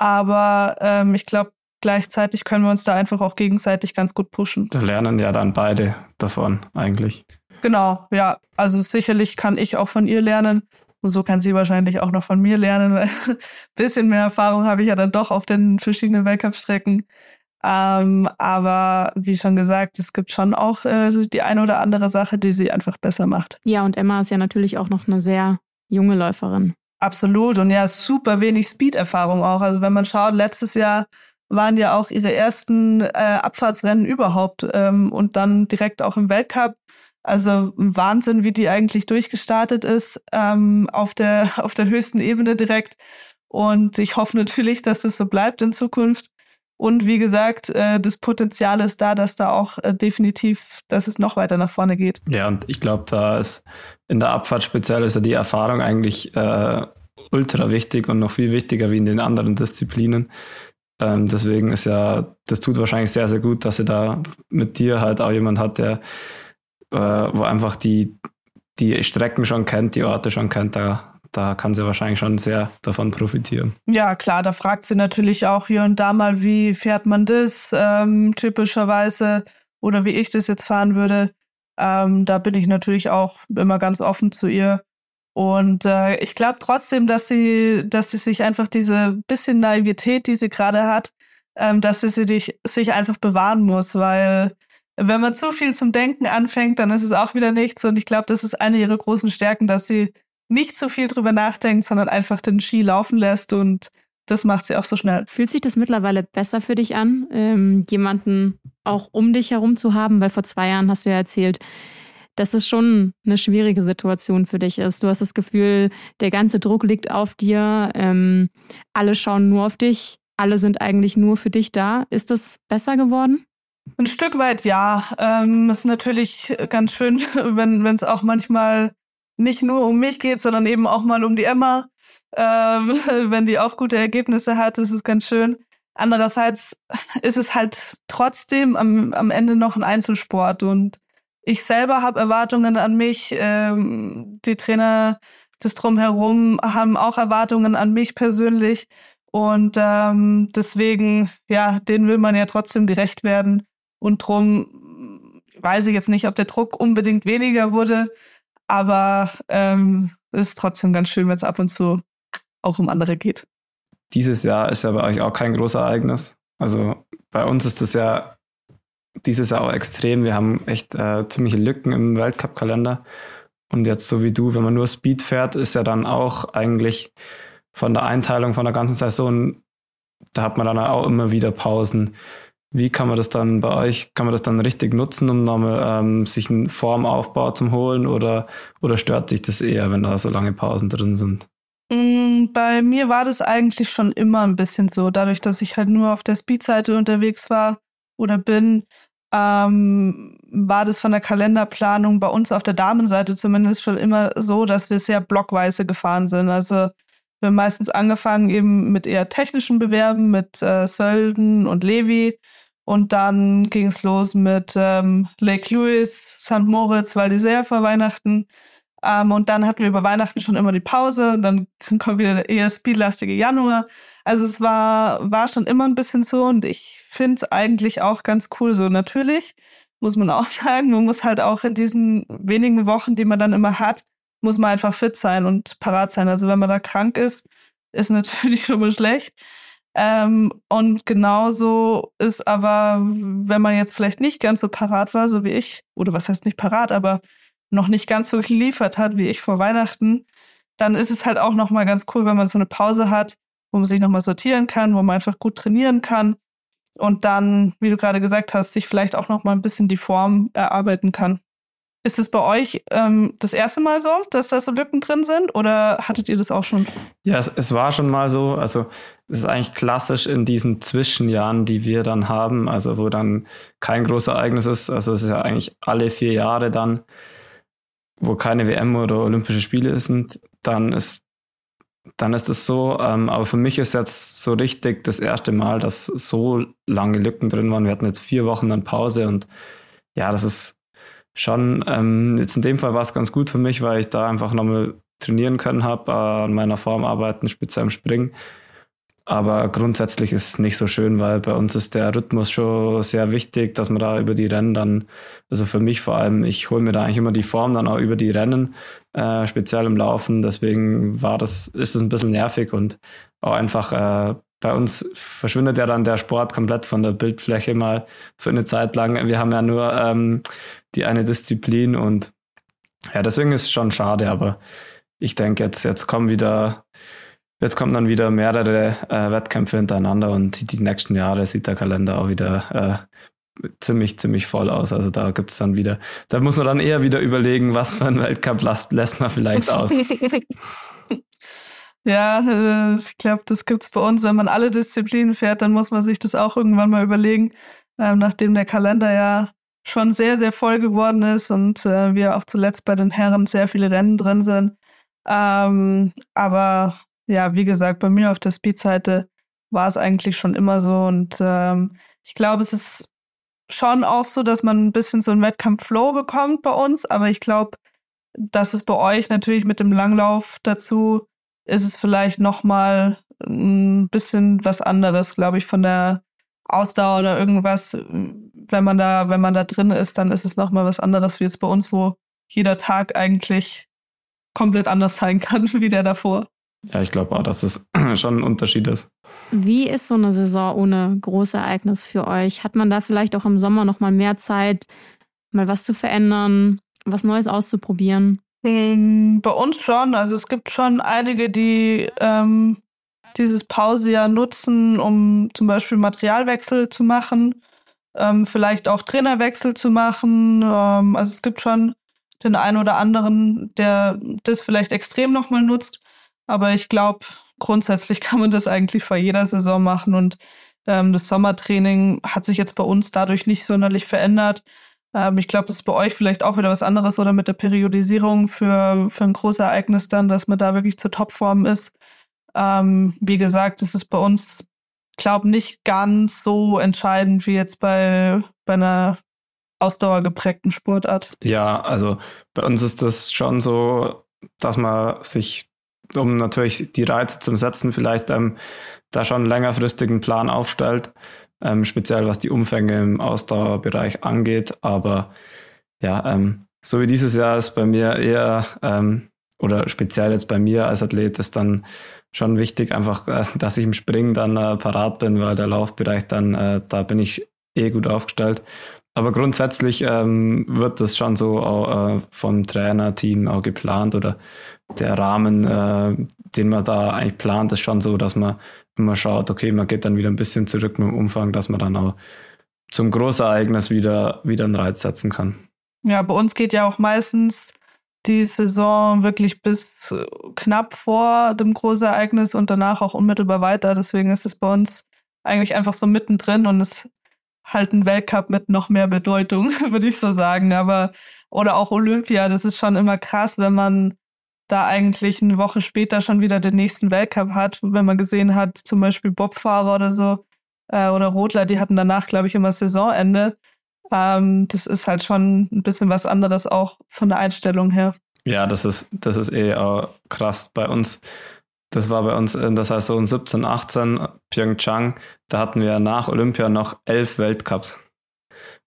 Aber ähm, ich glaube, gleichzeitig können wir uns da einfach auch gegenseitig ganz gut pushen. Da lernen ja dann beide davon eigentlich. Genau, ja. Also sicherlich kann ich auch von ihr lernen. Und so kann sie wahrscheinlich auch noch von mir lernen, weil ein bisschen mehr Erfahrung habe ich ja dann doch auf den verschiedenen Weltcup-Strecken. Ähm, aber wie schon gesagt, es gibt schon auch äh, die eine oder andere Sache, die sie einfach besser macht. Ja, und Emma ist ja natürlich auch noch eine sehr junge Läuferin. Absolut. Und ja, super wenig Speed-Erfahrung auch. Also wenn man schaut, letztes Jahr waren ja auch ihre ersten äh, Abfahrtsrennen überhaupt ähm, und dann direkt auch im Weltcup. Also Wahnsinn, wie die eigentlich durchgestartet ist ähm, auf der auf der höchsten Ebene direkt. Und ich hoffe natürlich, dass das so bleibt in Zukunft. Und wie gesagt, äh, das Potenzial ist da, dass da auch äh, definitiv, dass es noch weiter nach vorne geht. Ja, und ich glaube, da ist in der Abfahrt speziell ist ja die Erfahrung eigentlich äh, ultra wichtig und noch viel wichtiger wie in den anderen Disziplinen. Ähm, deswegen ist ja, das tut wahrscheinlich sehr, sehr gut, dass sie da mit dir halt auch jemand hat, der, äh, wo einfach die, die Strecken schon kennt, die Orte schon kennt, da da kann sie wahrscheinlich schon sehr davon profitieren. Ja, klar, da fragt sie natürlich auch hier und da mal, wie fährt man das ähm, typischerweise oder wie ich das jetzt fahren würde. Ähm, da bin ich natürlich auch immer ganz offen zu ihr. Und äh, ich glaube trotzdem, dass sie, dass sie sich einfach diese bisschen Naivität, die sie gerade hat, ähm, dass sie sich, sich einfach bewahren muss, weil wenn man zu viel zum Denken anfängt, dann ist es auch wieder nichts. Und ich glaube, das ist eine ihrer großen Stärken, dass sie nicht so viel drüber nachdenkt, sondern einfach den Ski laufen lässt und das macht sie auch so schnell. Fühlt sich das mittlerweile besser für dich an, ähm, jemanden auch um dich herum zu haben? Weil vor zwei Jahren hast du ja erzählt, dass es schon eine schwierige Situation für dich ist. Du hast das Gefühl, der ganze Druck liegt auf dir, ähm, alle schauen nur auf dich, alle sind eigentlich nur für dich da. Ist das besser geworden? Ein Stück weit ja. Ähm, ist natürlich ganz schön, wenn es auch manchmal nicht nur um mich geht, sondern eben auch mal um die Emma. Ähm, wenn die auch gute Ergebnisse hat, ist es ganz schön. Andererseits ist es halt trotzdem am, am Ende noch ein Einzelsport und ich selber habe Erwartungen an mich. Ähm, die Trainer das drumherum haben auch Erwartungen an mich persönlich und ähm, deswegen, ja, denen will man ja trotzdem gerecht werden und drum weiß ich jetzt nicht, ob der Druck unbedingt weniger wurde, aber ähm, es ist trotzdem ganz schön, wenn es ab und zu auch um andere geht. Dieses Jahr ist ja bei euch auch kein großes Ereignis. Also bei uns ist das ja dieses Jahr auch extrem. Wir haben echt äh, ziemliche Lücken im Weltcup-Kalender. Und jetzt so wie du, wenn man nur Speed fährt, ist ja dann auch eigentlich von der Einteilung von der ganzen Saison, da hat man dann auch immer wieder Pausen. Wie kann man das dann bei euch, kann man das dann richtig nutzen, um nochmal ähm, sich einen Formaufbau zu holen oder, oder stört sich das eher, wenn da so lange Pausen drin sind? Mm, bei mir war das eigentlich schon immer ein bisschen so, dadurch, dass ich halt nur auf der Speed-Seite unterwegs war oder bin, ähm, war das von der Kalenderplanung bei uns auf der Damenseite zumindest schon immer so, dass wir sehr blockweise gefahren sind. Also wir haben meistens angefangen eben mit eher technischen Bewerben, mit äh, Sölden und Levi. Und dann ging es los mit ähm, Lake Louis, St. Moritz, Val d'Isère vor Weihnachten. Ähm, und dann hatten wir über Weihnachten schon immer die Pause. Und dann kommt wieder der eher speedlastige Januar. Also es war, war schon immer ein bisschen so. Und ich finde es eigentlich auch ganz cool so. Natürlich muss man auch sagen, man muss halt auch in diesen wenigen Wochen, die man dann immer hat, muss man einfach fit sein und parat sein. Also wenn man da krank ist, ist natürlich schon mal schlecht. Ähm, und genauso ist aber, wenn man jetzt vielleicht nicht ganz so parat war, so wie ich, oder was heißt nicht parat, aber noch nicht ganz so geliefert hat wie ich vor Weihnachten, dann ist es halt auch nochmal ganz cool, wenn man so eine Pause hat, wo man sich nochmal sortieren kann, wo man einfach gut trainieren kann und dann, wie du gerade gesagt hast, sich vielleicht auch nochmal ein bisschen die Form erarbeiten kann. Ist es bei euch ähm, das erste Mal so, dass da so Lücken drin sind oder hattet ihr das auch schon? Ja, es, es war schon mal so. Also es ist eigentlich klassisch in diesen Zwischenjahren, die wir dann haben, also wo dann kein großes Ereignis ist. Also es ist ja eigentlich alle vier Jahre dann, wo keine WM oder Olympische Spiele sind, dann ist dann ist es so. Ähm, aber für mich ist jetzt so richtig das erste Mal, dass so lange Lücken drin waren. Wir hatten jetzt vier Wochen dann Pause und ja, das ist schon, ähm, jetzt in dem Fall war es ganz gut für mich, weil ich da einfach nochmal trainieren können habe, äh, an meiner Form arbeiten, speziell im Springen. Aber grundsätzlich ist es nicht so schön, weil bei uns ist der Rhythmus schon sehr wichtig, dass man da über die Rennen dann, also für mich vor allem, ich hole mir da eigentlich immer die Form dann auch über die Rennen, äh, speziell im Laufen. Deswegen war das, ist es ein bisschen nervig und auch einfach äh, bei uns verschwindet ja dann der Sport komplett von der Bildfläche mal für eine Zeit lang. Wir haben ja nur ähm, die eine Disziplin und ja, deswegen ist es schon schade, aber ich denke, jetzt, jetzt kommen wieder, jetzt kommen dann wieder mehrere äh, Wettkämpfe hintereinander und die, die, nächsten Jahre sieht der Kalender auch wieder äh, ziemlich, ziemlich voll aus. Also da gibt es dann wieder, da muss man dann eher wieder überlegen, was für ein Weltcup lässt, lässt man vielleicht aus. Ja, äh, ich glaube, das gibt's bei uns. Wenn man alle Disziplinen fährt, dann muss man sich das auch irgendwann mal überlegen, ähm, nachdem der Kalender ja schon sehr, sehr voll geworden ist und äh, wir auch zuletzt bei den Herren sehr viele Rennen drin sind. Ähm, aber ja, wie gesagt, bei mir auf der Speed-Seite war es eigentlich schon immer so und ähm, ich glaube, es ist schon auch so, dass man ein bisschen so einen Wettkampf-Flow bekommt bei uns, aber ich glaube, dass es bei euch natürlich mit dem Langlauf dazu ist es vielleicht noch mal ein bisschen was anderes, glaube ich, von der Ausdauer oder irgendwas. Wenn man da, wenn man da drin ist, dann ist es noch mal was anderes wie jetzt bei uns, wo jeder Tag eigentlich komplett anders sein kann wie der davor. Ja, ich glaube auch, dass es schon ein Unterschied ist. Wie ist so eine Saison ohne Großereignis für euch? Hat man da vielleicht auch im Sommer noch mal mehr Zeit, mal was zu verändern, was Neues auszuprobieren? Ähm, bei uns schon. Also es gibt schon einige, die ähm, dieses Pausejahr nutzen, um zum Beispiel Materialwechsel zu machen, ähm, vielleicht auch Trainerwechsel zu machen. Ähm, also es gibt schon den einen oder anderen, der das vielleicht extrem nochmal nutzt. Aber ich glaube, grundsätzlich kann man das eigentlich vor jeder Saison machen. Und ähm, das Sommertraining hat sich jetzt bei uns dadurch nicht sonderlich verändert. Ähm, ich glaube, das ist bei euch vielleicht auch wieder was anderes oder mit der Periodisierung für, für ein großes Ereignis dann, dass man da wirklich zur Topform ist. Ähm, wie gesagt, das ist bei uns, glaube nicht ganz so entscheidend wie jetzt bei, bei einer ausdauergeprägten Sportart. Ja, also bei uns ist das schon so, dass man sich, um natürlich die Reize zum Setzen, vielleicht ähm, da schon einen längerfristigen Plan aufstellt ähm, speziell was die Umfänge im Ausdauerbereich angeht. Aber ja, ähm, so wie dieses Jahr ist bei mir eher, ähm, oder speziell jetzt bei mir als Athlet, ist dann schon wichtig, einfach, äh, dass ich im Springen dann äh, parat bin, weil der Laufbereich dann, äh, da bin ich eh gut aufgestellt. Aber grundsätzlich ähm, wird das schon so auch, äh, vom Trainerteam auch geplant oder der Rahmen, äh, den man da eigentlich plant, ist schon so, dass man immer schaut, okay, man geht dann wieder ein bisschen zurück mit dem Umfang, dass man dann auch zum Großereignis wieder, wieder einen Reiz setzen kann. Ja, bei uns geht ja auch meistens die Saison wirklich bis knapp vor dem Großereignis und danach auch unmittelbar weiter. Deswegen ist es bei uns eigentlich einfach so mittendrin und es halt ein Weltcup mit noch mehr Bedeutung, würde ich so sagen. Aber, oder auch Olympia, das ist schon immer krass, wenn man da eigentlich eine Woche später schon wieder den nächsten Weltcup hat, wenn man gesehen hat, zum Beispiel Bobfahrer oder so äh, oder Rodler, die hatten danach, glaube ich, immer Saisonende. Ähm, das ist halt schon ein bisschen was anderes auch von der Einstellung her. Ja, das ist, das ist eh auch krass. Bei uns, das war bei uns in der Saison 17, 18, Pyeongchang, da hatten wir nach Olympia noch elf Weltcups.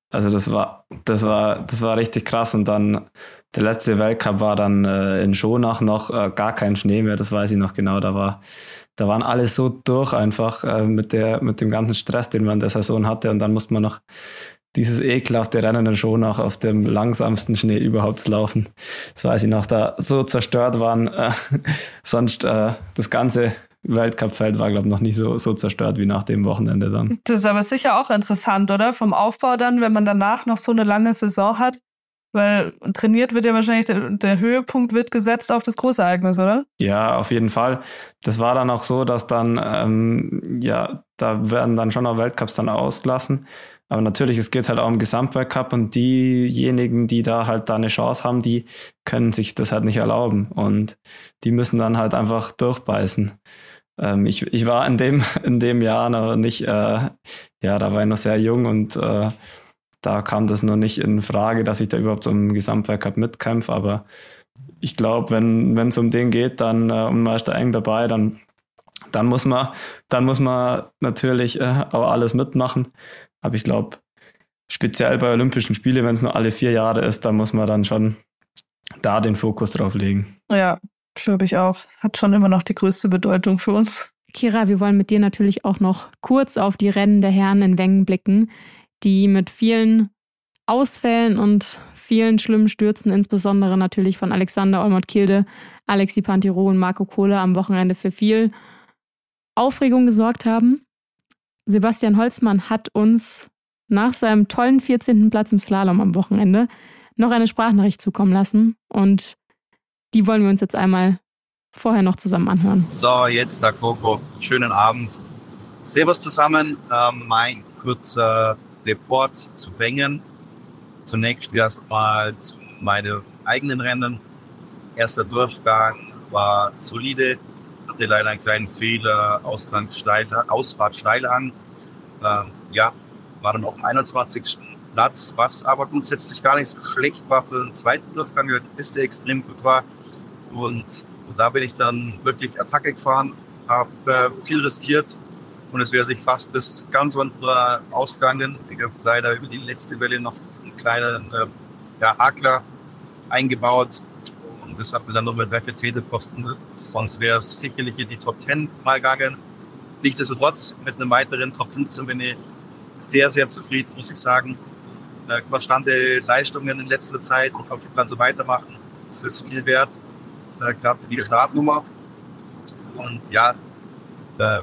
Also das war, das war, das war richtig krass. Und dann der letzte Weltcup war dann äh, in Schonach noch äh, gar kein Schnee mehr, das weiß ich noch genau. Da war, da waren alle so durch einfach äh, mit der, mit dem ganzen Stress, den man in der Saison hatte. Und dann musste man noch dieses ekelhafte Rennen in Schonach auf dem langsamsten Schnee überhaupt laufen. Das weiß ich noch, da so zerstört waren. Äh, sonst äh, das ganze Weltcup-Feld war, glaube ich, noch nie so, so zerstört wie nach dem Wochenende dann. Das ist aber sicher auch interessant, oder? Vom Aufbau dann, wenn man danach noch so eine lange Saison hat. Weil trainiert wird ja wahrscheinlich, der, der, Höhepunkt wird gesetzt auf das Großereignis, oder? Ja, auf jeden Fall. Das war dann auch so, dass dann, ähm, ja, da werden dann schon auch Weltcups dann ausgelassen. Aber natürlich, es geht halt auch um Gesamtweltcup und diejenigen, die da halt da eine Chance haben, die können sich das halt nicht erlauben und die müssen dann halt einfach durchbeißen. Ähm, ich, ich war in dem, in dem Jahr noch nicht, äh, ja, da war ich noch sehr jung und äh, da kam das noch nicht in Frage, dass ich da überhaupt um Gesamtweltcup mitkämpfe. Aber ich glaube, wenn es um den geht, dann äh, ist da eng dabei, dann, dann muss man, dann muss man natürlich äh, auch alles mitmachen. Aber ich glaube, speziell bei Olympischen Spielen, wenn es nur alle vier Jahre ist, dann muss man dann schon da den Fokus drauf legen. Ja, glaube ich auch. Hat schon immer noch die größte Bedeutung für uns. Kira, wir wollen mit dir natürlich auch noch kurz auf die Rennen der Herren in Wengen blicken die mit vielen Ausfällen und vielen schlimmen Stürzen, insbesondere natürlich von Alexander Olmert-Kilde, Alexi Pantiro und Marco Kohle am Wochenende für viel Aufregung gesorgt haben. Sebastian Holzmann hat uns nach seinem tollen 14. Platz im Slalom am Wochenende noch eine Sprachnachricht zukommen lassen und die wollen wir uns jetzt einmal vorher noch zusammen anhören. So, jetzt der Coco. Schönen Abend. Servus zusammen. Ähm, mein kurzer Report zu Wengen. Zunächst erstmal zu meinen eigenen Rennen. Erster Durchgang war solide, hatte leider einen kleinen Fehler, Ausfahrt steil an. Ähm, ja, war dann auf dem 21. Platz, was aber grundsätzlich gar nicht so schlecht war für den zweiten Durchgang, weil die Piste extrem gut war. Und, und da bin ich dann wirklich Attacke gefahren, habe äh, viel riskiert, und es wäre sich fast bis ganz unten ausgegangen. Ich habe leider über die letzte Welle noch einen kleinen äh, ja, Hakler eingebaut und das hat mir dann nochmal drei, vier Zehntel gekostet. Sonst wäre es sicherlich in die Top 10 mal gegangen. Nichtsdestotrotz mit einem weiteren Top 15 bin ich sehr, sehr zufrieden, muss ich sagen. Äh, konstante Leistungen in letzter Zeit. Ich hoffe, ich kann so weitermachen. Das ist viel wert, äh, gerade für die Startnummer. Und ja, äh,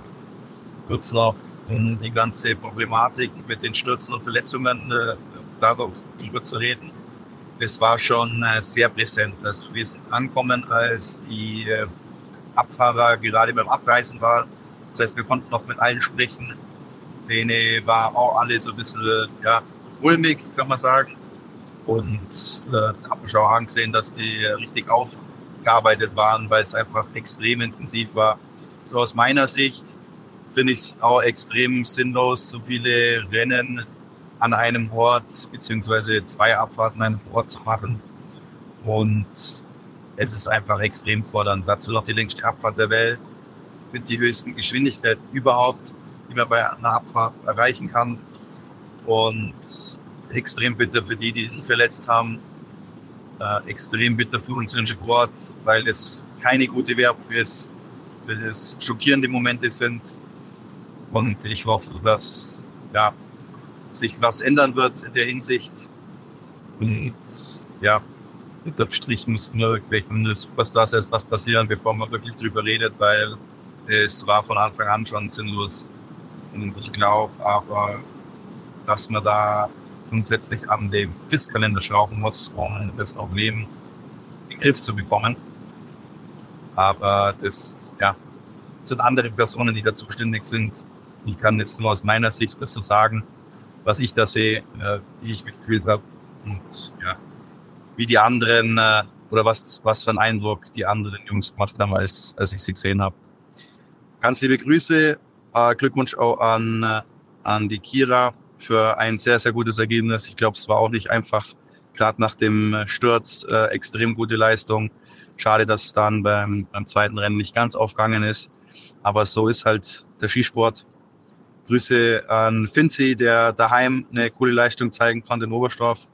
kurz noch um die ganze Problematik mit den Stürzen und Verletzungen äh, darüber zu reden. Es war schon äh, sehr präsent. Also wir sind angekommen, als die äh, Abfahrer gerade beim Abreisen waren. Das heißt, wir konnten noch mit allen sprechen. Denen war auch alle so ein bisschen ja, ulmig, kann man sagen. Und äh, habe ich auch angesehen, dass die richtig aufgearbeitet waren, weil es einfach extrem intensiv war. So aus meiner Sicht finde ich es auch extrem sinnlos, so viele Rennen an einem Ort beziehungsweise zwei Abfahrten an einem Ort zu machen. Und es ist einfach extrem fordernd. Dazu noch die längste Abfahrt der Welt mit die höchsten Geschwindigkeit überhaupt, die man bei einer Abfahrt erreichen kann. Und extrem bitter für die, die sich verletzt haben. Äh, extrem bitter für unseren Sport, weil es keine gute Werbung ist, weil es schockierende Momente sind. Und ich hoffe, dass ja, sich was ändern wird in der Hinsicht. Und ja, unterm Strich muss nur irgendwelchen Superstars erst was passieren, bevor man wirklich drüber redet, weil es war von Anfang an schon sinnlos. Und ich glaube aber, dass man da grundsätzlich an dem FIS-Kalender schrauben muss, um das Problem in den Griff zu bekommen. Aber das ja, sind andere Personen, die da zuständig sind. Ich kann jetzt nur aus meiner Sicht das so sagen, was ich da sehe, äh, wie ich mich gefühlt habe und ja, wie die anderen äh, oder was, was für einen Eindruck die anderen Jungs gemacht haben, als, als ich sie gesehen habe. Ganz liebe Grüße, äh, Glückwunsch auch an, an die Kira für ein sehr, sehr gutes Ergebnis. Ich glaube, es war auch nicht einfach, gerade nach dem Sturz äh, extrem gute Leistung. Schade, dass es dann beim, beim zweiten Rennen nicht ganz aufgegangen ist. Aber so ist halt der Skisport. Grüße an Finzi, der daheim eine coole Leistung zeigen konnte in Oberstdorf.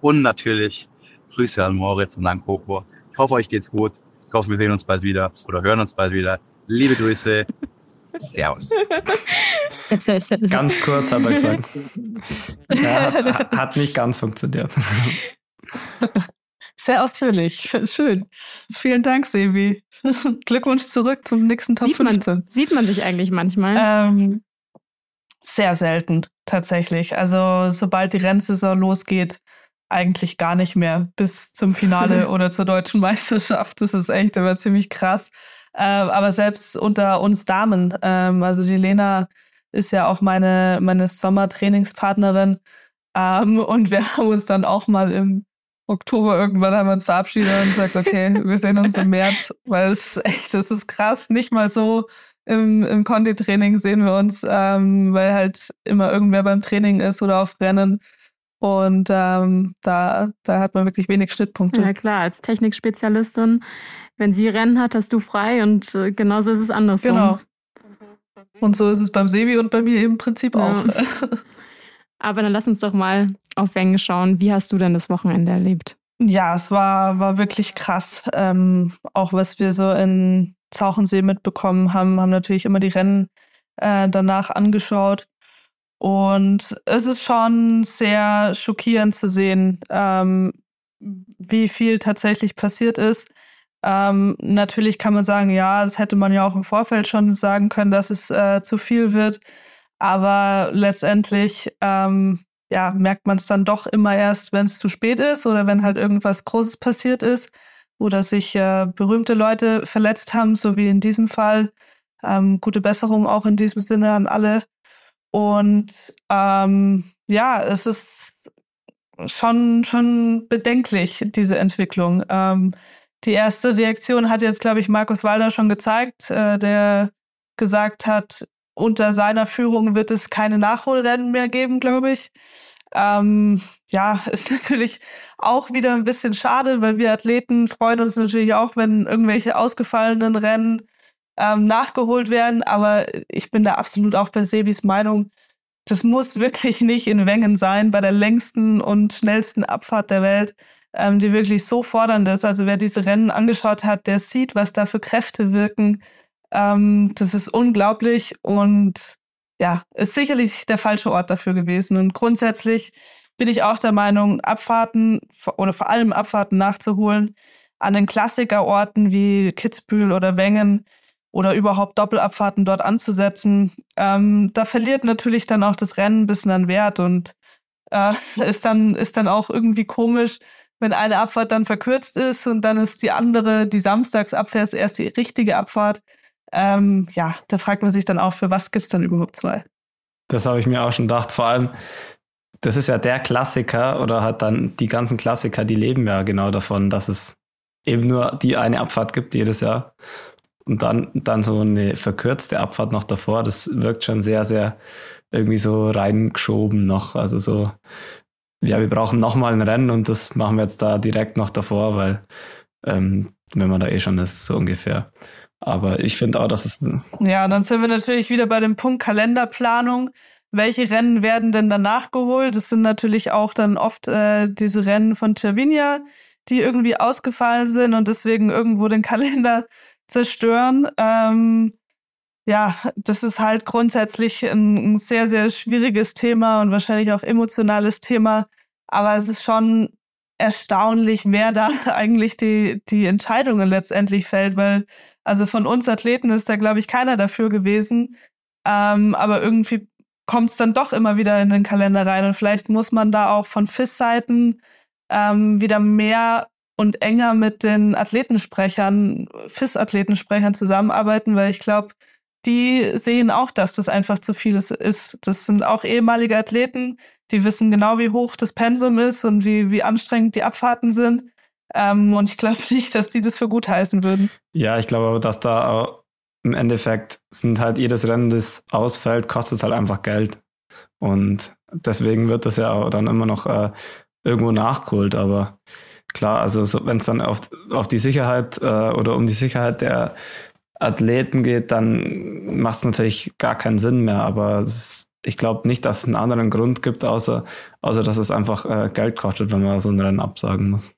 Und natürlich Grüße an Moritz und an Coco. Ich hoffe, euch geht's gut. Ich hoffe, wir sehen uns bald wieder oder hören uns bald wieder. Liebe Grüße. Servus. Ganz kurz hat er gesagt. Ja, hat, hat nicht ganz funktioniert. Sehr ausführlich. Schön. Vielen Dank, Sebi. Glückwunsch zurück zum nächsten Top sieht 15. Man, sieht man sich eigentlich manchmal? Ähm, sehr selten, tatsächlich. Also, sobald die Rennsaison losgeht, eigentlich gar nicht mehr bis zum Finale oder zur deutschen Meisterschaft. Das ist echt immer ziemlich krass. Äh, aber selbst unter uns Damen, ähm, also die Lena ist ja auch meine, meine Sommertrainingspartnerin. Ähm, und wir haben uns dann auch mal im Oktober irgendwann haben wir uns verabschiedet und gesagt, okay, wir sehen uns im März, weil es echt, das ist krass, nicht mal so im, im Conti-Training sehen wir uns, ähm, weil halt immer irgendwer beim Training ist oder auf Rennen. Und ähm, da, da hat man wirklich wenig Schnittpunkte. Ja klar, als Technikspezialistin, wenn sie Rennen hat, hast du frei und äh, genauso ist es andersrum. Genau. Und so ist es beim Sebi und bei mir im Prinzip auch. Ja. Aber dann lass uns doch mal auf Wengen schauen. Wie hast du denn das Wochenende erlebt? Ja, es war, war wirklich krass. Ähm, auch was wir so in Zauchensee mitbekommen haben, haben natürlich immer die Rennen äh, danach angeschaut. Und es ist schon sehr schockierend zu sehen, ähm, wie viel tatsächlich passiert ist. Ähm, natürlich kann man sagen, ja, das hätte man ja auch im Vorfeld schon sagen können, dass es äh, zu viel wird. Aber letztendlich ähm, ja, merkt man es dann doch immer erst, wenn es zu spät ist oder wenn halt irgendwas Großes passiert ist oder sich äh, berühmte Leute verletzt haben, so wie in diesem Fall. Ähm, gute Besserung auch in diesem Sinne an alle. Und ähm, ja, es ist schon, schon bedenklich, diese Entwicklung. Ähm, die erste Reaktion hat jetzt, glaube ich, Markus Walder schon gezeigt, äh, der gesagt hat, unter seiner Führung wird es keine Nachholrennen mehr geben, glaube ich. Ähm, ja, ist natürlich auch wieder ein bisschen schade, weil wir Athleten freuen uns natürlich auch, wenn irgendwelche ausgefallenen Rennen ähm, nachgeholt werden. Aber ich bin da absolut auch bei Sebis Meinung. Das muss wirklich nicht in Wengen sein, bei der längsten und schnellsten Abfahrt der Welt, ähm, die wirklich so fordernd ist. Also wer diese Rennen angeschaut hat, der sieht, was da für Kräfte wirken ähm, das ist unglaublich und ja, ist sicherlich der falsche Ort dafür gewesen. Und grundsätzlich bin ich auch der Meinung, Abfahrten oder vor allem Abfahrten nachzuholen an den Klassikerorten wie Kitzbühel oder Wengen oder überhaupt Doppelabfahrten dort anzusetzen. Ähm, da verliert natürlich dann auch das Rennen ein bisschen an Wert und äh, ist dann ist dann auch irgendwie komisch, wenn eine Abfahrt dann verkürzt ist und dann ist die andere, die Samstagsabfahrt, erst die richtige Abfahrt. Ähm, ja, da fragt man sich dann auch, für was gibt es dann überhaupt zwei? Das habe ich mir auch schon gedacht. Vor allem, das ist ja der Klassiker oder hat dann die ganzen Klassiker, die leben ja genau davon, dass es eben nur die eine Abfahrt gibt jedes Jahr. Und dann, dann so eine verkürzte Abfahrt noch davor, das wirkt schon sehr, sehr irgendwie so reingeschoben noch. Also so, ja, wir brauchen nochmal ein Rennen und das machen wir jetzt da direkt noch davor, weil ähm, wenn man da eh schon ist, so ungefähr. Aber ich finde auch, dass es. Ja, dann sind wir natürlich wieder bei dem Punkt Kalenderplanung. Welche Rennen werden denn danach geholt? Das sind natürlich auch dann oft äh, diese Rennen von Cervinia, die irgendwie ausgefallen sind und deswegen irgendwo den Kalender zerstören. Ähm, ja, das ist halt grundsätzlich ein, ein sehr, sehr schwieriges Thema und wahrscheinlich auch emotionales Thema. Aber es ist schon erstaunlich, wer da eigentlich die, die Entscheidungen letztendlich fällt, weil also von uns Athleten ist da, glaube ich, keiner dafür gewesen. Ähm, aber irgendwie kommt es dann doch immer wieder in den Kalender rein. Und vielleicht muss man da auch von FIS-Seiten ähm, wieder mehr und enger mit den Athletensprechern, FIS-Athletensprechern zusammenarbeiten, weil ich glaube, die sehen auch, dass das einfach zu viel ist. Das sind auch ehemalige Athleten, die wissen genau, wie hoch das Pensum ist und wie, wie anstrengend die Abfahrten sind. Ähm, und ich glaube nicht, dass die das für gut heißen würden. Ja, ich glaube, dass da im Endeffekt sind halt jedes Rennen, das ausfällt, kostet halt einfach Geld. Und deswegen wird das ja auch dann immer noch äh, irgendwo nachgeholt. Aber klar, also so, wenn es dann auf, auf die Sicherheit äh, oder um die Sicherheit der Athleten geht, dann macht es natürlich gar keinen Sinn mehr. Aber ist, ich glaube nicht, dass es einen anderen Grund gibt, außer, außer dass es einfach äh, Geld kostet, wenn man so ein Rennen absagen muss.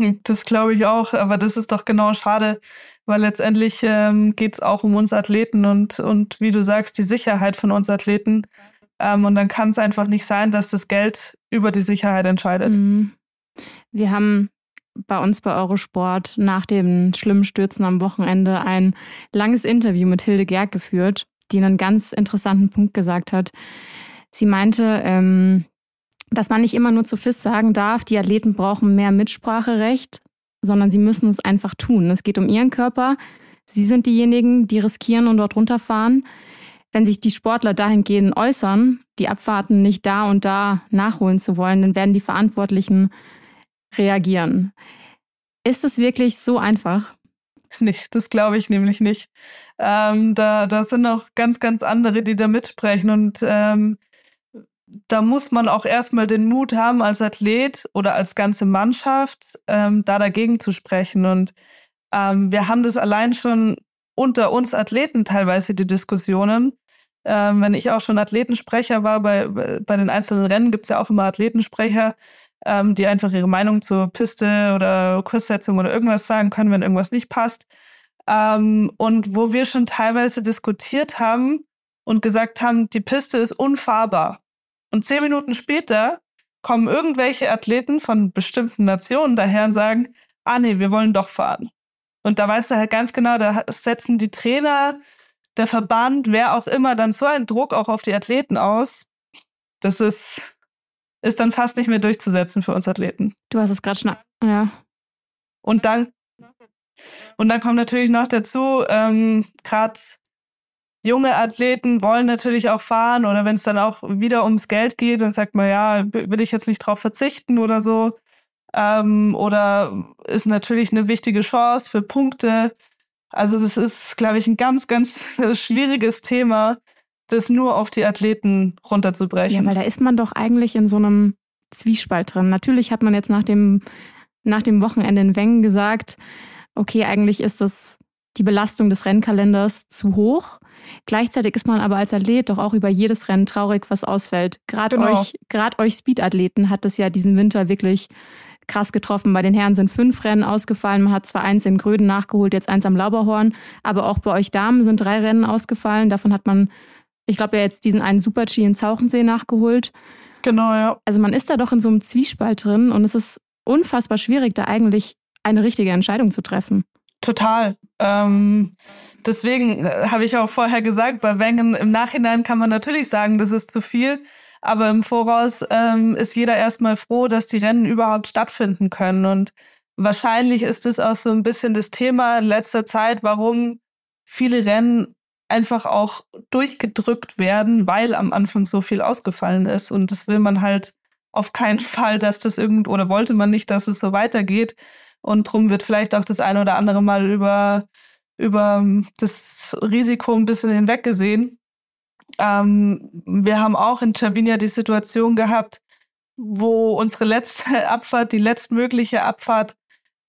Hm, das glaube ich auch, aber das ist doch genau schade, weil letztendlich ähm, geht es auch um uns Athleten und, und wie du sagst, die Sicherheit von uns Athleten. Ähm, und dann kann es einfach nicht sein, dass das Geld über die Sicherheit entscheidet. Mhm. Wir haben bei uns bei Eurosport nach den schlimmen Stürzen am Wochenende ein langes Interview mit Hilde Gerg geführt, die einen ganz interessanten Punkt gesagt hat. Sie meinte, ähm, dass man nicht immer nur zu FIS sagen darf, die Athleten brauchen mehr Mitspracherecht, sondern sie müssen es einfach tun. Es geht um ihren Körper. Sie sind diejenigen, die riskieren und dort runterfahren. Wenn sich die Sportler dahingehend äußern, die Abfahrten nicht da und da nachholen zu wollen, dann werden die Verantwortlichen reagieren. Ist es wirklich so einfach? Nicht, das glaube ich nämlich nicht. Ähm, da, da sind auch ganz, ganz andere, die da mitsprechen. Und ähm, da muss man auch erstmal den Mut haben, als Athlet oder als ganze Mannschaft ähm, da dagegen zu sprechen. Und ähm, wir haben das allein schon unter uns Athleten teilweise die Diskussionen. Ähm, wenn ich auch schon Athletensprecher war, bei, bei den einzelnen Rennen gibt es ja auch immer Athletensprecher, ähm, die einfach ihre Meinung zur Piste oder Kurssetzung oder irgendwas sagen können, wenn irgendwas nicht passt. Ähm, und wo wir schon teilweise diskutiert haben und gesagt haben, die Piste ist unfahrbar. Und zehn Minuten später kommen irgendwelche Athleten von bestimmten Nationen daher und sagen, ah nee, wir wollen doch fahren. Und da weißt du halt ganz genau, da setzen die Trainer, der Verband, wer auch immer, dann so einen Druck auch auf die Athleten aus. Das ist ist dann fast nicht mehr durchzusetzen für uns Athleten. Du hast es gerade schon, ja. Und dann, und dann kommt natürlich noch dazu, ähm, gerade junge Athleten wollen natürlich auch fahren oder wenn es dann auch wieder ums Geld geht, dann sagt man, ja, will ich jetzt nicht drauf verzichten oder so. Ähm, oder ist natürlich eine wichtige Chance für Punkte. Also das ist, glaube ich, ein ganz, ganz schwieriges Thema, das nur auf die Athleten runterzubrechen. Ja, weil da ist man doch eigentlich in so einem Zwiespalt drin. Natürlich hat man jetzt nach dem, nach dem Wochenende in Wengen gesagt, okay, eigentlich ist das die Belastung des Rennkalenders zu hoch. Gleichzeitig ist man aber als Athlet doch auch über jedes Rennen traurig, was ausfällt. Gerade genau. euch, gerade euch Speedathleten hat es ja diesen Winter wirklich krass getroffen. Bei den Herren sind fünf Rennen ausgefallen. Man hat zwar eins in Gröden nachgeholt, jetzt eins am Lauberhorn, aber auch bei euch Damen sind drei Rennen ausgefallen. Davon hat man ich glaube, ja jetzt diesen einen Super-G in Zauchensee nachgeholt. Genau, ja. Also man ist da doch in so einem Zwiespalt drin und es ist unfassbar schwierig, da eigentlich eine richtige Entscheidung zu treffen. Total. Ähm, deswegen äh, habe ich auch vorher gesagt, bei Wengen im Nachhinein kann man natürlich sagen, das ist zu viel. Aber im Voraus ähm, ist jeder erstmal froh, dass die Rennen überhaupt stattfinden können. Und wahrscheinlich ist es auch so ein bisschen das Thema in letzter Zeit, warum viele Rennen einfach auch durchgedrückt werden, weil am Anfang so viel ausgefallen ist. Und das will man halt auf keinen Fall, dass das irgend oder wollte man nicht, dass es so weitergeht. Und drum wird vielleicht auch das eine oder andere Mal über, über das Risiko ein bisschen hinweggesehen. Ähm, wir haben auch in Chavinia die Situation gehabt, wo unsere letzte Abfahrt, die letztmögliche Abfahrt,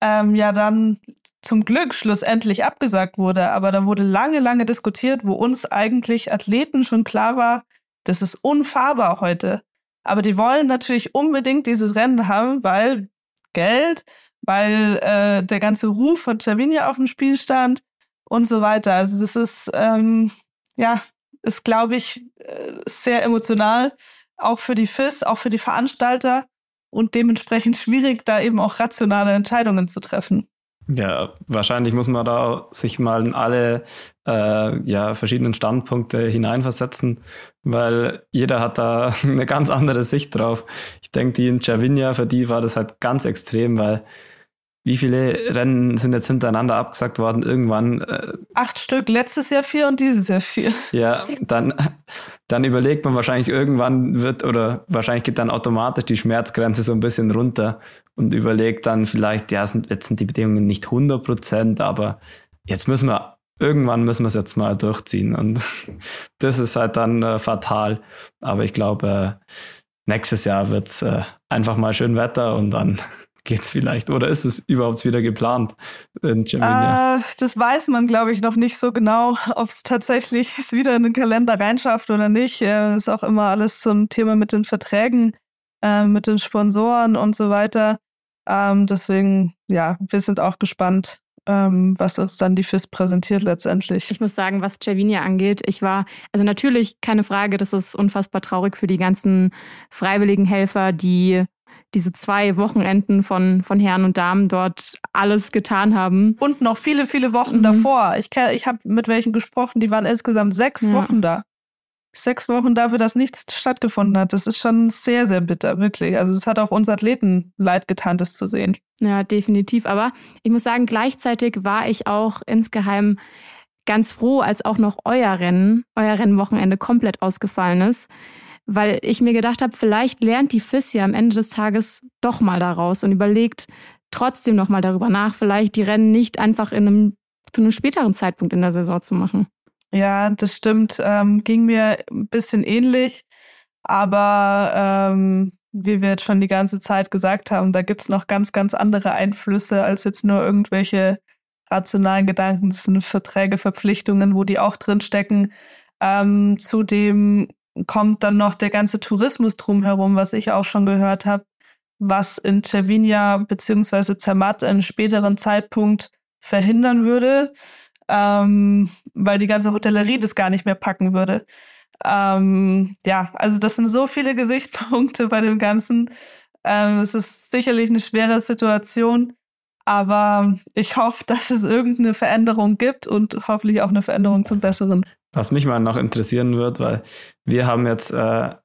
ähm, ja dann zum Glück schlussendlich abgesagt wurde. Aber da wurde lange, lange diskutiert, wo uns eigentlich Athleten schon klar war, das ist unfahrbar heute. Aber die wollen natürlich unbedingt dieses Rennen haben, weil Geld, weil äh, der ganze Ruf von Cervinia auf dem Spiel stand und so weiter. Also das ist, ähm, ja, ist, glaube ich, äh, sehr emotional, auch für die FIS, auch für die Veranstalter und dementsprechend schwierig, da eben auch rationale Entscheidungen zu treffen. Ja, wahrscheinlich muss man da sich mal in alle äh, ja, verschiedenen Standpunkte hineinversetzen, weil jeder hat da eine ganz andere Sicht drauf. Ich denke, die in Cervinia, für die war das halt ganz extrem, weil wie viele Rennen sind jetzt hintereinander abgesagt worden? Irgendwann. Äh, Acht Stück, letztes Jahr vier und dieses Jahr vier. Ja, dann, dann überlegt man wahrscheinlich, irgendwann wird oder wahrscheinlich geht dann automatisch die Schmerzgrenze so ein bisschen runter und überlegt dann vielleicht, ja, sind, jetzt sind die Bedingungen nicht 100 Prozent, aber jetzt müssen wir, irgendwann müssen wir es jetzt mal durchziehen und das ist halt dann äh, fatal. Aber ich glaube, äh, nächstes Jahr wird es äh, einfach mal schön Wetter und dann geht's vielleicht. Oder ist es überhaupt wieder geplant in Äh, das weiß man, glaube ich, noch nicht so genau, ob es tatsächlich es wieder in den Kalender reinschafft oder nicht. Äh, ist auch immer alles so ein Thema mit den Verträgen, äh, mit den Sponsoren und so weiter. Ähm, deswegen, ja, wir sind auch gespannt, ähm, was uns dann die FIS präsentiert letztendlich. Ich muss sagen, was Cervinia angeht, ich war, also natürlich keine Frage, das ist unfassbar traurig für die ganzen freiwilligen Helfer, die diese zwei Wochenenden von, von Herren und Damen dort alles getan haben. Und noch viele, viele Wochen mhm. davor. Ich, ich habe mit welchen gesprochen, die waren insgesamt sechs ja. Wochen da. Sechs Wochen dafür, dass nichts stattgefunden hat. Das ist schon sehr, sehr bitter, wirklich. Also es hat auch uns Athleten leid getan, das zu sehen. Ja, definitiv. Aber ich muss sagen, gleichzeitig war ich auch insgeheim ganz froh, als auch noch euer Rennen, euer Rennwochenende komplett ausgefallen ist weil ich mir gedacht habe, vielleicht lernt die FIS ja am Ende des Tages doch mal daraus und überlegt trotzdem noch mal darüber nach, vielleicht die Rennen nicht einfach in einem, zu einem späteren Zeitpunkt in der Saison zu machen. Ja, das stimmt. Ähm, ging mir ein bisschen ähnlich, aber ähm, wie wir jetzt schon die ganze Zeit gesagt haben, da gibt's noch ganz, ganz andere Einflüsse als jetzt nur irgendwelche rationalen Gedanken. Das sind Verträge, Verpflichtungen, wo die auch drin stecken. Ähm, zudem kommt dann noch der ganze Tourismus drumherum, was ich auch schon gehört habe, was in Cervinia beziehungsweise Zermatt einen späteren Zeitpunkt verhindern würde, ähm, weil die ganze Hotellerie das gar nicht mehr packen würde. Ähm, ja, also das sind so viele Gesichtspunkte bei dem Ganzen. Ähm, es ist sicherlich eine schwere Situation, aber ich hoffe, dass es irgendeine Veränderung gibt und hoffentlich auch eine Veränderung zum Besseren. Was mich mal noch interessieren wird, weil wir haben jetzt äh,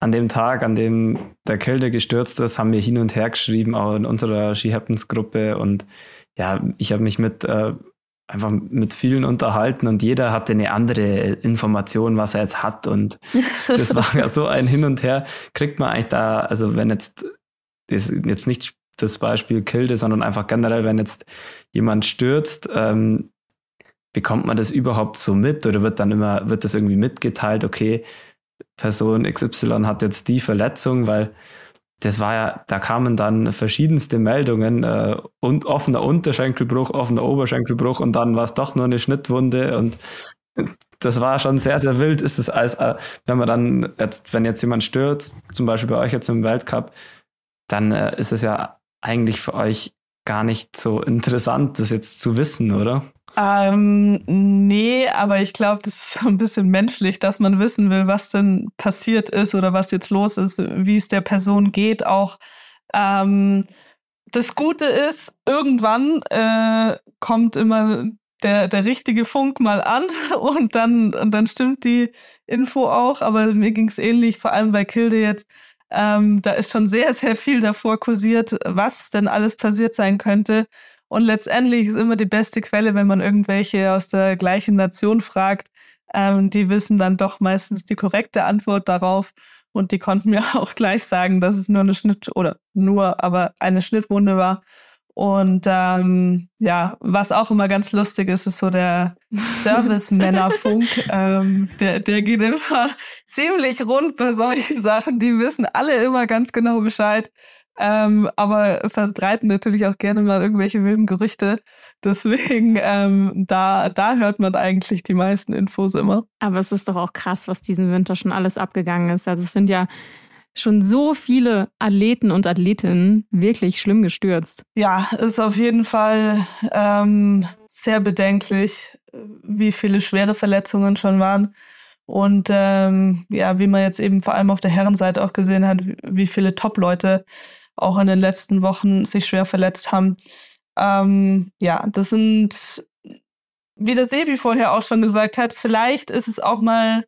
an dem Tag, an dem der Kälte gestürzt ist, haben wir hin und her geschrieben, auch in unserer Ski Happens Gruppe. Und ja, ich habe mich mit äh, einfach mit vielen unterhalten und jeder hatte eine andere Information, was er jetzt hat. Und das war ja so ein Hin und Her. Kriegt man eigentlich da, also wenn jetzt, ist jetzt nicht das Beispiel Kilde, sondern einfach generell, wenn jetzt jemand stürzt, ähm, bekommt man das überhaupt so mit oder wird dann immer, wird das irgendwie mitgeteilt, okay, Person XY hat jetzt die Verletzung, weil das war ja, da kamen dann verschiedenste Meldungen äh, und offener Unterschenkelbruch, offener Oberschenkelbruch und dann war es doch nur eine Schnittwunde und das war schon sehr, sehr wild. Ist es als, äh, wenn man dann jetzt, wenn jetzt jemand stürzt, zum Beispiel bei euch jetzt im Weltcup, dann äh, ist es ja eigentlich für euch gar nicht so interessant, das jetzt zu wissen, oder? Ähm, nee, aber ich glaube, das ist so ein bisschen menschlich, dass man wissen will, was denn passiert ist oder was jetzt los ist, wie es der Person geht auch. Ähm, das Gute ist, irgendwann äh, kommt immer der, der richtige Funk mal an und dann, und dann stimmt die Info auch. Aber mir ging es ähnlich, vor allem bei Kilde jetzt. Ähm, da ist schon sehr, sehr viel davor kursiert, was denn alles passiert sein könnte. Und letztendlich ist immer die beste Quelle, wenn man irgendwelche aus der gleichen Nation fragt. Ähm, die wissen dann doch meistens die korrekte Antwort darauf. Und die konnten mir auch gleich sagen, dass es nur eine Schnitt oder nur, aber eine Schnittwunde war. Und ähm, ja, was auch immer ganz lustig ist, ist so der Service-Männerfunk. ähm, der, der geht immer ziemlich rund bei solchen Sachen. Die wissen alle immer ganz genau Bescheid ähm, aber verbreiten natürlich auch gerne mal irgendwelche wilden Gerüchte. Deswegen, ähm, da, da hört man eigentlich die meisten Infos immer. Aber es ist doch auch krass, was diesen Winter schon alles abgegangen ist. Also es sind ja schon so viele Athleten und Athletinnen wirklich schlimm gestürzt. Ja, ist auf jeden Fall ähm, sehr bedenklich, wie viele schwere Verletzungen schon waren. Und ähm, ja, wie man jetzt eben vor allem auf der Herrenseite auch gesehen hat, wie viele Top-Leute auch in den letzten Wochen sich schwer verletzt haben. Ähm, ja, das sind, wie der Sebi vorher auch schon gesagt hat, vielleicht ist es auch mal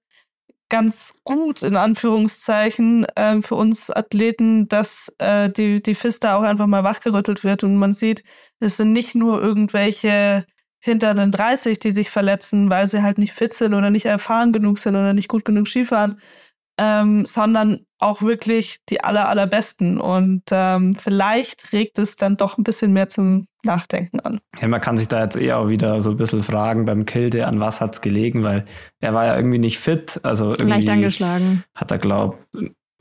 ganz gut, in Anführungszeichen, äh, für uns Athleten, dass äh, die, die Fista auch einfach mal wachgerüttelt wird und man sieht, es sind nicht nur irgendwelche hinter den 30, die sich verletzen, weil sie halt nicht fit sind oder nicht erfahren genug sind oder nicht gut genug Skifahren, ähm, sondern auch wirklich die aller, allerbesten. Und ähm, vielleicht regt es dann doch ein bisschen mehr zum Nachdenken an. Ja, man kann sich da jetzt eher auch wieder so ein bisschen fragen beim Kilde, an was hat es gelegen, weil er war ja irgendwie nicht fit. Also irgendwie Leicht angeschlagen. Hat er, glaube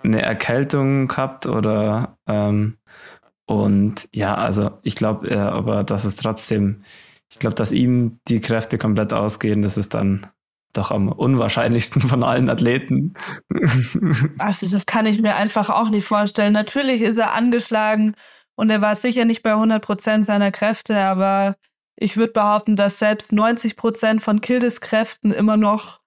eine Erkältung gehabt oder ähm, und ja, also ich glaube, äh, aber das ist trotzdem, ich glaube, dass ihm die Kräfte komplett ausgehen, das ist dann doch am unwahrscheinlichsten von allen Athleten. Also das kann ich mir einfach auch nicht vorstellen. Natürlich ist er angeschlagen und er war sicher nicht bei 100 Prozent seiner Kräfte, aber ich würde behaupten, dass selbst 90 Prozent von Kildes Kräften immer noch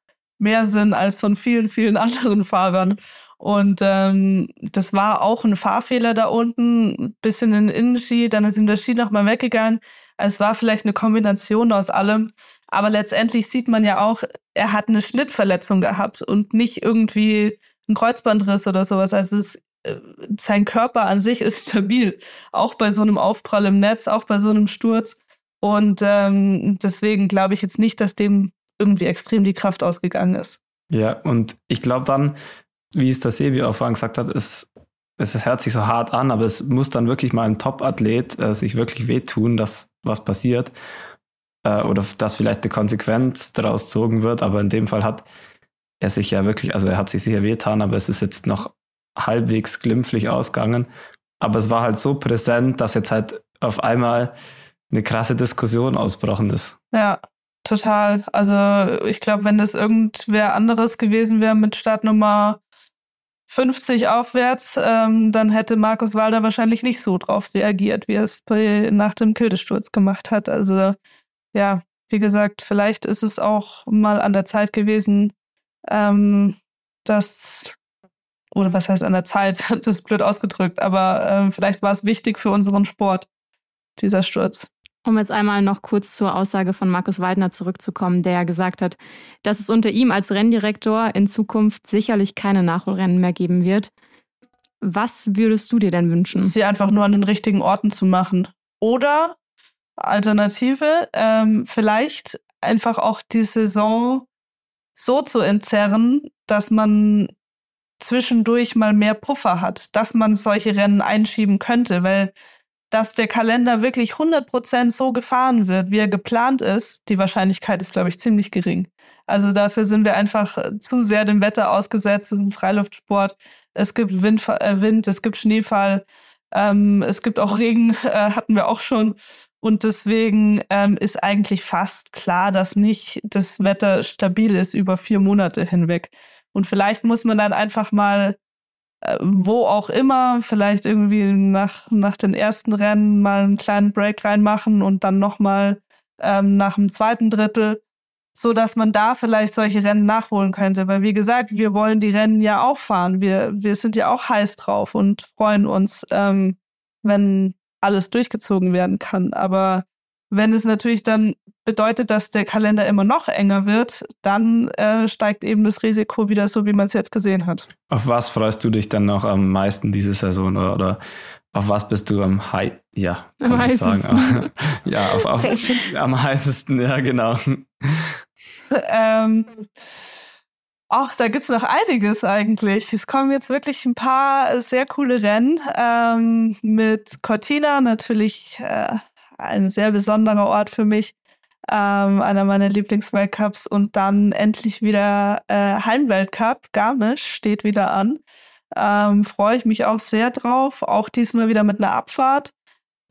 mehr sind als von vielen, vielen anderen Fahrern. Und ähm, das war auch ein Fahrfehler da unten, bisschen in den Innenski, dann ist ihm der Ski nochmal weggegangen. Also es war vielleicht eine Kombination aus allem. Aber letztendlich sieht man ja auch, er hat eine Schnittverletzung gehabt und nicht irgendwie ein Kreuzbandriss oder sowas. Also es, äh, sein Körper an sich ist stabil, auch bei so einem Aufprall im Netz, auch bei so einem Sturz. Und ähm, deswegen glaube ich jetzt nicht, dass dem irgendwie extrem die Kraft ausgegangen ist. Ja, und ich glaube dann, wie es der Sebi auch vorhin gesagt hat, ist, es hört sich so hart an, aber es muss dann wirklich mal ein Top-Athlet äh, sich wirklich wehtun, dass was passiert äh, oder dass vielleicht eine Konsequenz daraus gezogen wird. Aber in dem Fall hat er sich ja wirklich, also er hat sich sicher wehtan, aber es ist jetzt noch halbwegs glimpflich ausgegangen. Aber es war halt so präsent, dass jetzt halt auf einmal eine krasse Diskussion ausbrochen ist. Ja, total. Also ich glaube, wenn das irgendwer anderes gewesen wäre mit Startnummer 50 aufwärts, ähm, dann hätte Markus Walder wahrscheinlich nicht so drauf reagiert, wie er es nach dem Kildesturz gemacht hat. Also ja, wie gesagt, vielleicht ist es auch mal an der Zeit gewesen, ähm, dass, oder was heißt an der Zeit, das ist blöd ausgedrückt, aber ähm, vielleicht war es wichtig für unseren Sport, dieser Sturz. Um jetzt einmal noch kurz zur Aussage von Markus Waldner zurückzukommen, der ja gesagt hat, dass es unter ihm als Renndirektor in Zukunft sicherlich keine Nachholrennen mehr geben wird. Was würdest du dir denn wünschen? Sie einfach nur an den richtigen Orten zu machen. Oder Alternative, ähm, vielleicht einfach auch die Saison so zu entzerren, dass man zwischendurch mal mehr Puffer hat, dass man solche Rennen einschieben könnte, weil dass der Kalender wirklich 100% so gefahren wird, wie er geplant ist, die Wahrscheinlichkeit ist, glaube ich, ziemlich gering. Also dafür sind wir einfach zu sehr dem Wetter ausgesetzt. Es ist ein Freiluftsport. Es gibt Wind, äh, Wind es gibt Schneefall, ähm, es gibt auch Regen, äh, hatten wir auch schon. Und deswegen ähm, ist eigentlich fast klar, dass nicht das Wetter stabil ist über vier Monate hinweg. Und vielleicht muss man dann einfach mal, äh, wo auch immer, vielleicht irgendwie nach, nach den ersten Rennen mal einen kleinen Break reinmachen und dann nochmal ähm, nach dem zweiten Drittel, so dass man da vielleicht solche Rennen nachholen könnte. Weil wie gesagt, wir wollen die Rennen ja auch fahren. Wir, wir sind ja auch heiß drauf und freuen uns, ähm, wenn alles durchgezogen werden kann. Aber wenn es natürlich dann bedeutet, dass der Kalender immer noch enger wird, dann äh, steigt eben das Risiko wieder so, wie man es jetzt gesehen hat. Auf was freust du dich dann noch am meisten diese Saison oder, oder auf was bist du am hei ja, kann am ich sagen. ja, auf, auf am heißesten, ja, genau. ähm, Ach, da gibt's noch einiges eigentlich. Es kommen jetzt wirklich ein paar sehr coole Rennen. Ähm, mit Cortina natürlich äh, ein sehr besonderer Ort für mich. Ähm, einer meiner Lieblingsweltcups. Und dann endlich wieder äh, Heimweltcup. Garmisch steht wieder an. Ähm, Freue ich mich auch sehr drauf. Auch diesmal wieder mit einer Abfahrt.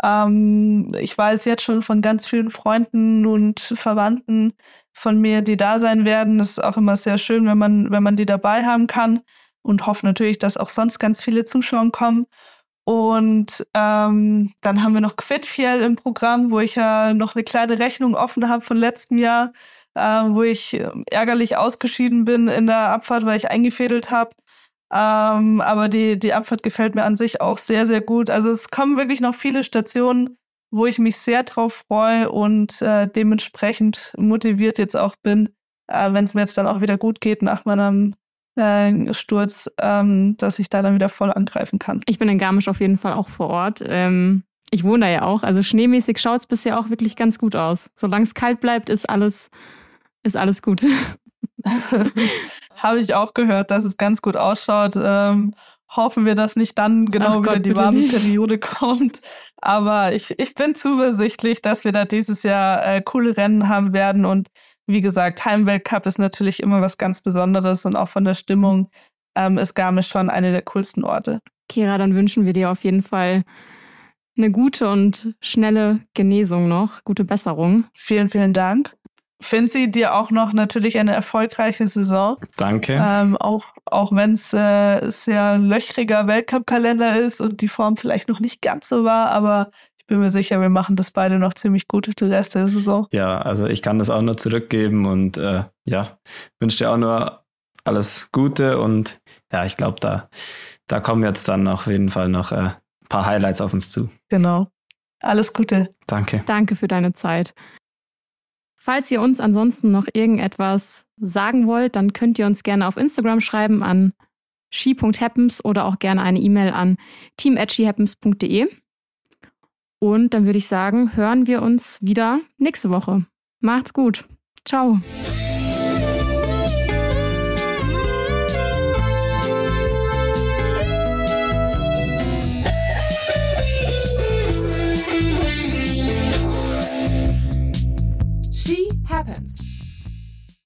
Ähm, ich weiß jetzt schon von ganz vielen Freunden und Verwandten von mir, die da sein werden. Das ist auch immer sehr schön, wenn man, wenn man die dabei haben kann und hoffe natürlich, dass auch sonst ganz viele Zuschauer kommen. Und ähm, dann haben wir noch Quidfiel im Programm, wo ich ja noch eine kleine Rechnung offen habe von letztem Jahr, äh, wo ich ärgerlich ausgeschieden bin in der Abfahrt, weil ich eingefädelt habe. Ähm, aber die, die Abfahrt gefällt mir an sich auch sehr, sehr gut. Also es kommen wirklich noch viele Stationen, wo ich mich sehr drauf freue und äh, dementsprechend motiviert jetzt auch bin, äh, wenn es mir jetzt dann auch wieder gut geht nach meinem äh, Sturz, ähm, dass ich da dann wieder voll angreifen kann. Ich bin in Garmisch auf jeden Fall auch vor Ort. Ähm, ich wohne da ja auch. Also schneemäßig schaut es bisher auch wirklich ganz gut aus. Solange es kalt bleibt, ist alles, ist alles gut. Habe ich auch gehört, dass es ganz gut ausschaut. Ähm, hoffen wir, dass nicht dann genau Ach wieder Gott, die warme Periode kommt. Aber ich, ich bin zuversichtlich, dass wir da dieses Jahr äh, coole Rennen haben werden. Und wie gesagt, Heimweltcup ist natürlich immer was ganz Besonderes und auch von der Stimmung ähm, ist Garmisch schon eine der coolsten Orte. Kira, dann wünschen wir dir auf jeden Fall eine gute und schnelle Genesung noch, gute Besserung. Vielen, vielen Dank. Finzi, dir auch noch natürlich eine erfolgreiche Saison. Danke. Ähm, auch auch wenn es äh, sehr löchriger Weltcup-Kalender ist und die Form vielleicht noch nicht ganz so war, aber ich bin mir sicher, wir machen das beide noch ziemlich gut den Rest der Saison. Ja, also ich kann das auch nur zurückgeben und äh, ja, wünsche dir auch nur alles Gute und ja, ich glaube, da, da kommen jetzt dann auf jeden Fall noch äh, ein paar Highlights auf uns zu. Genau. Alles Gute. Danke. Danke für deine Zeit. Falls ihr uns ansonsten noch irgendetwas sagen wollt, dann könnt ihr uns gerne auf Instagram schreiben an she.happens oder auch gerne eine E-Mail an team@shehappens.de. Und dann würde ich sagen, hören wir uns wieder nächste Woche. Macht's gut. Ciao. She happens.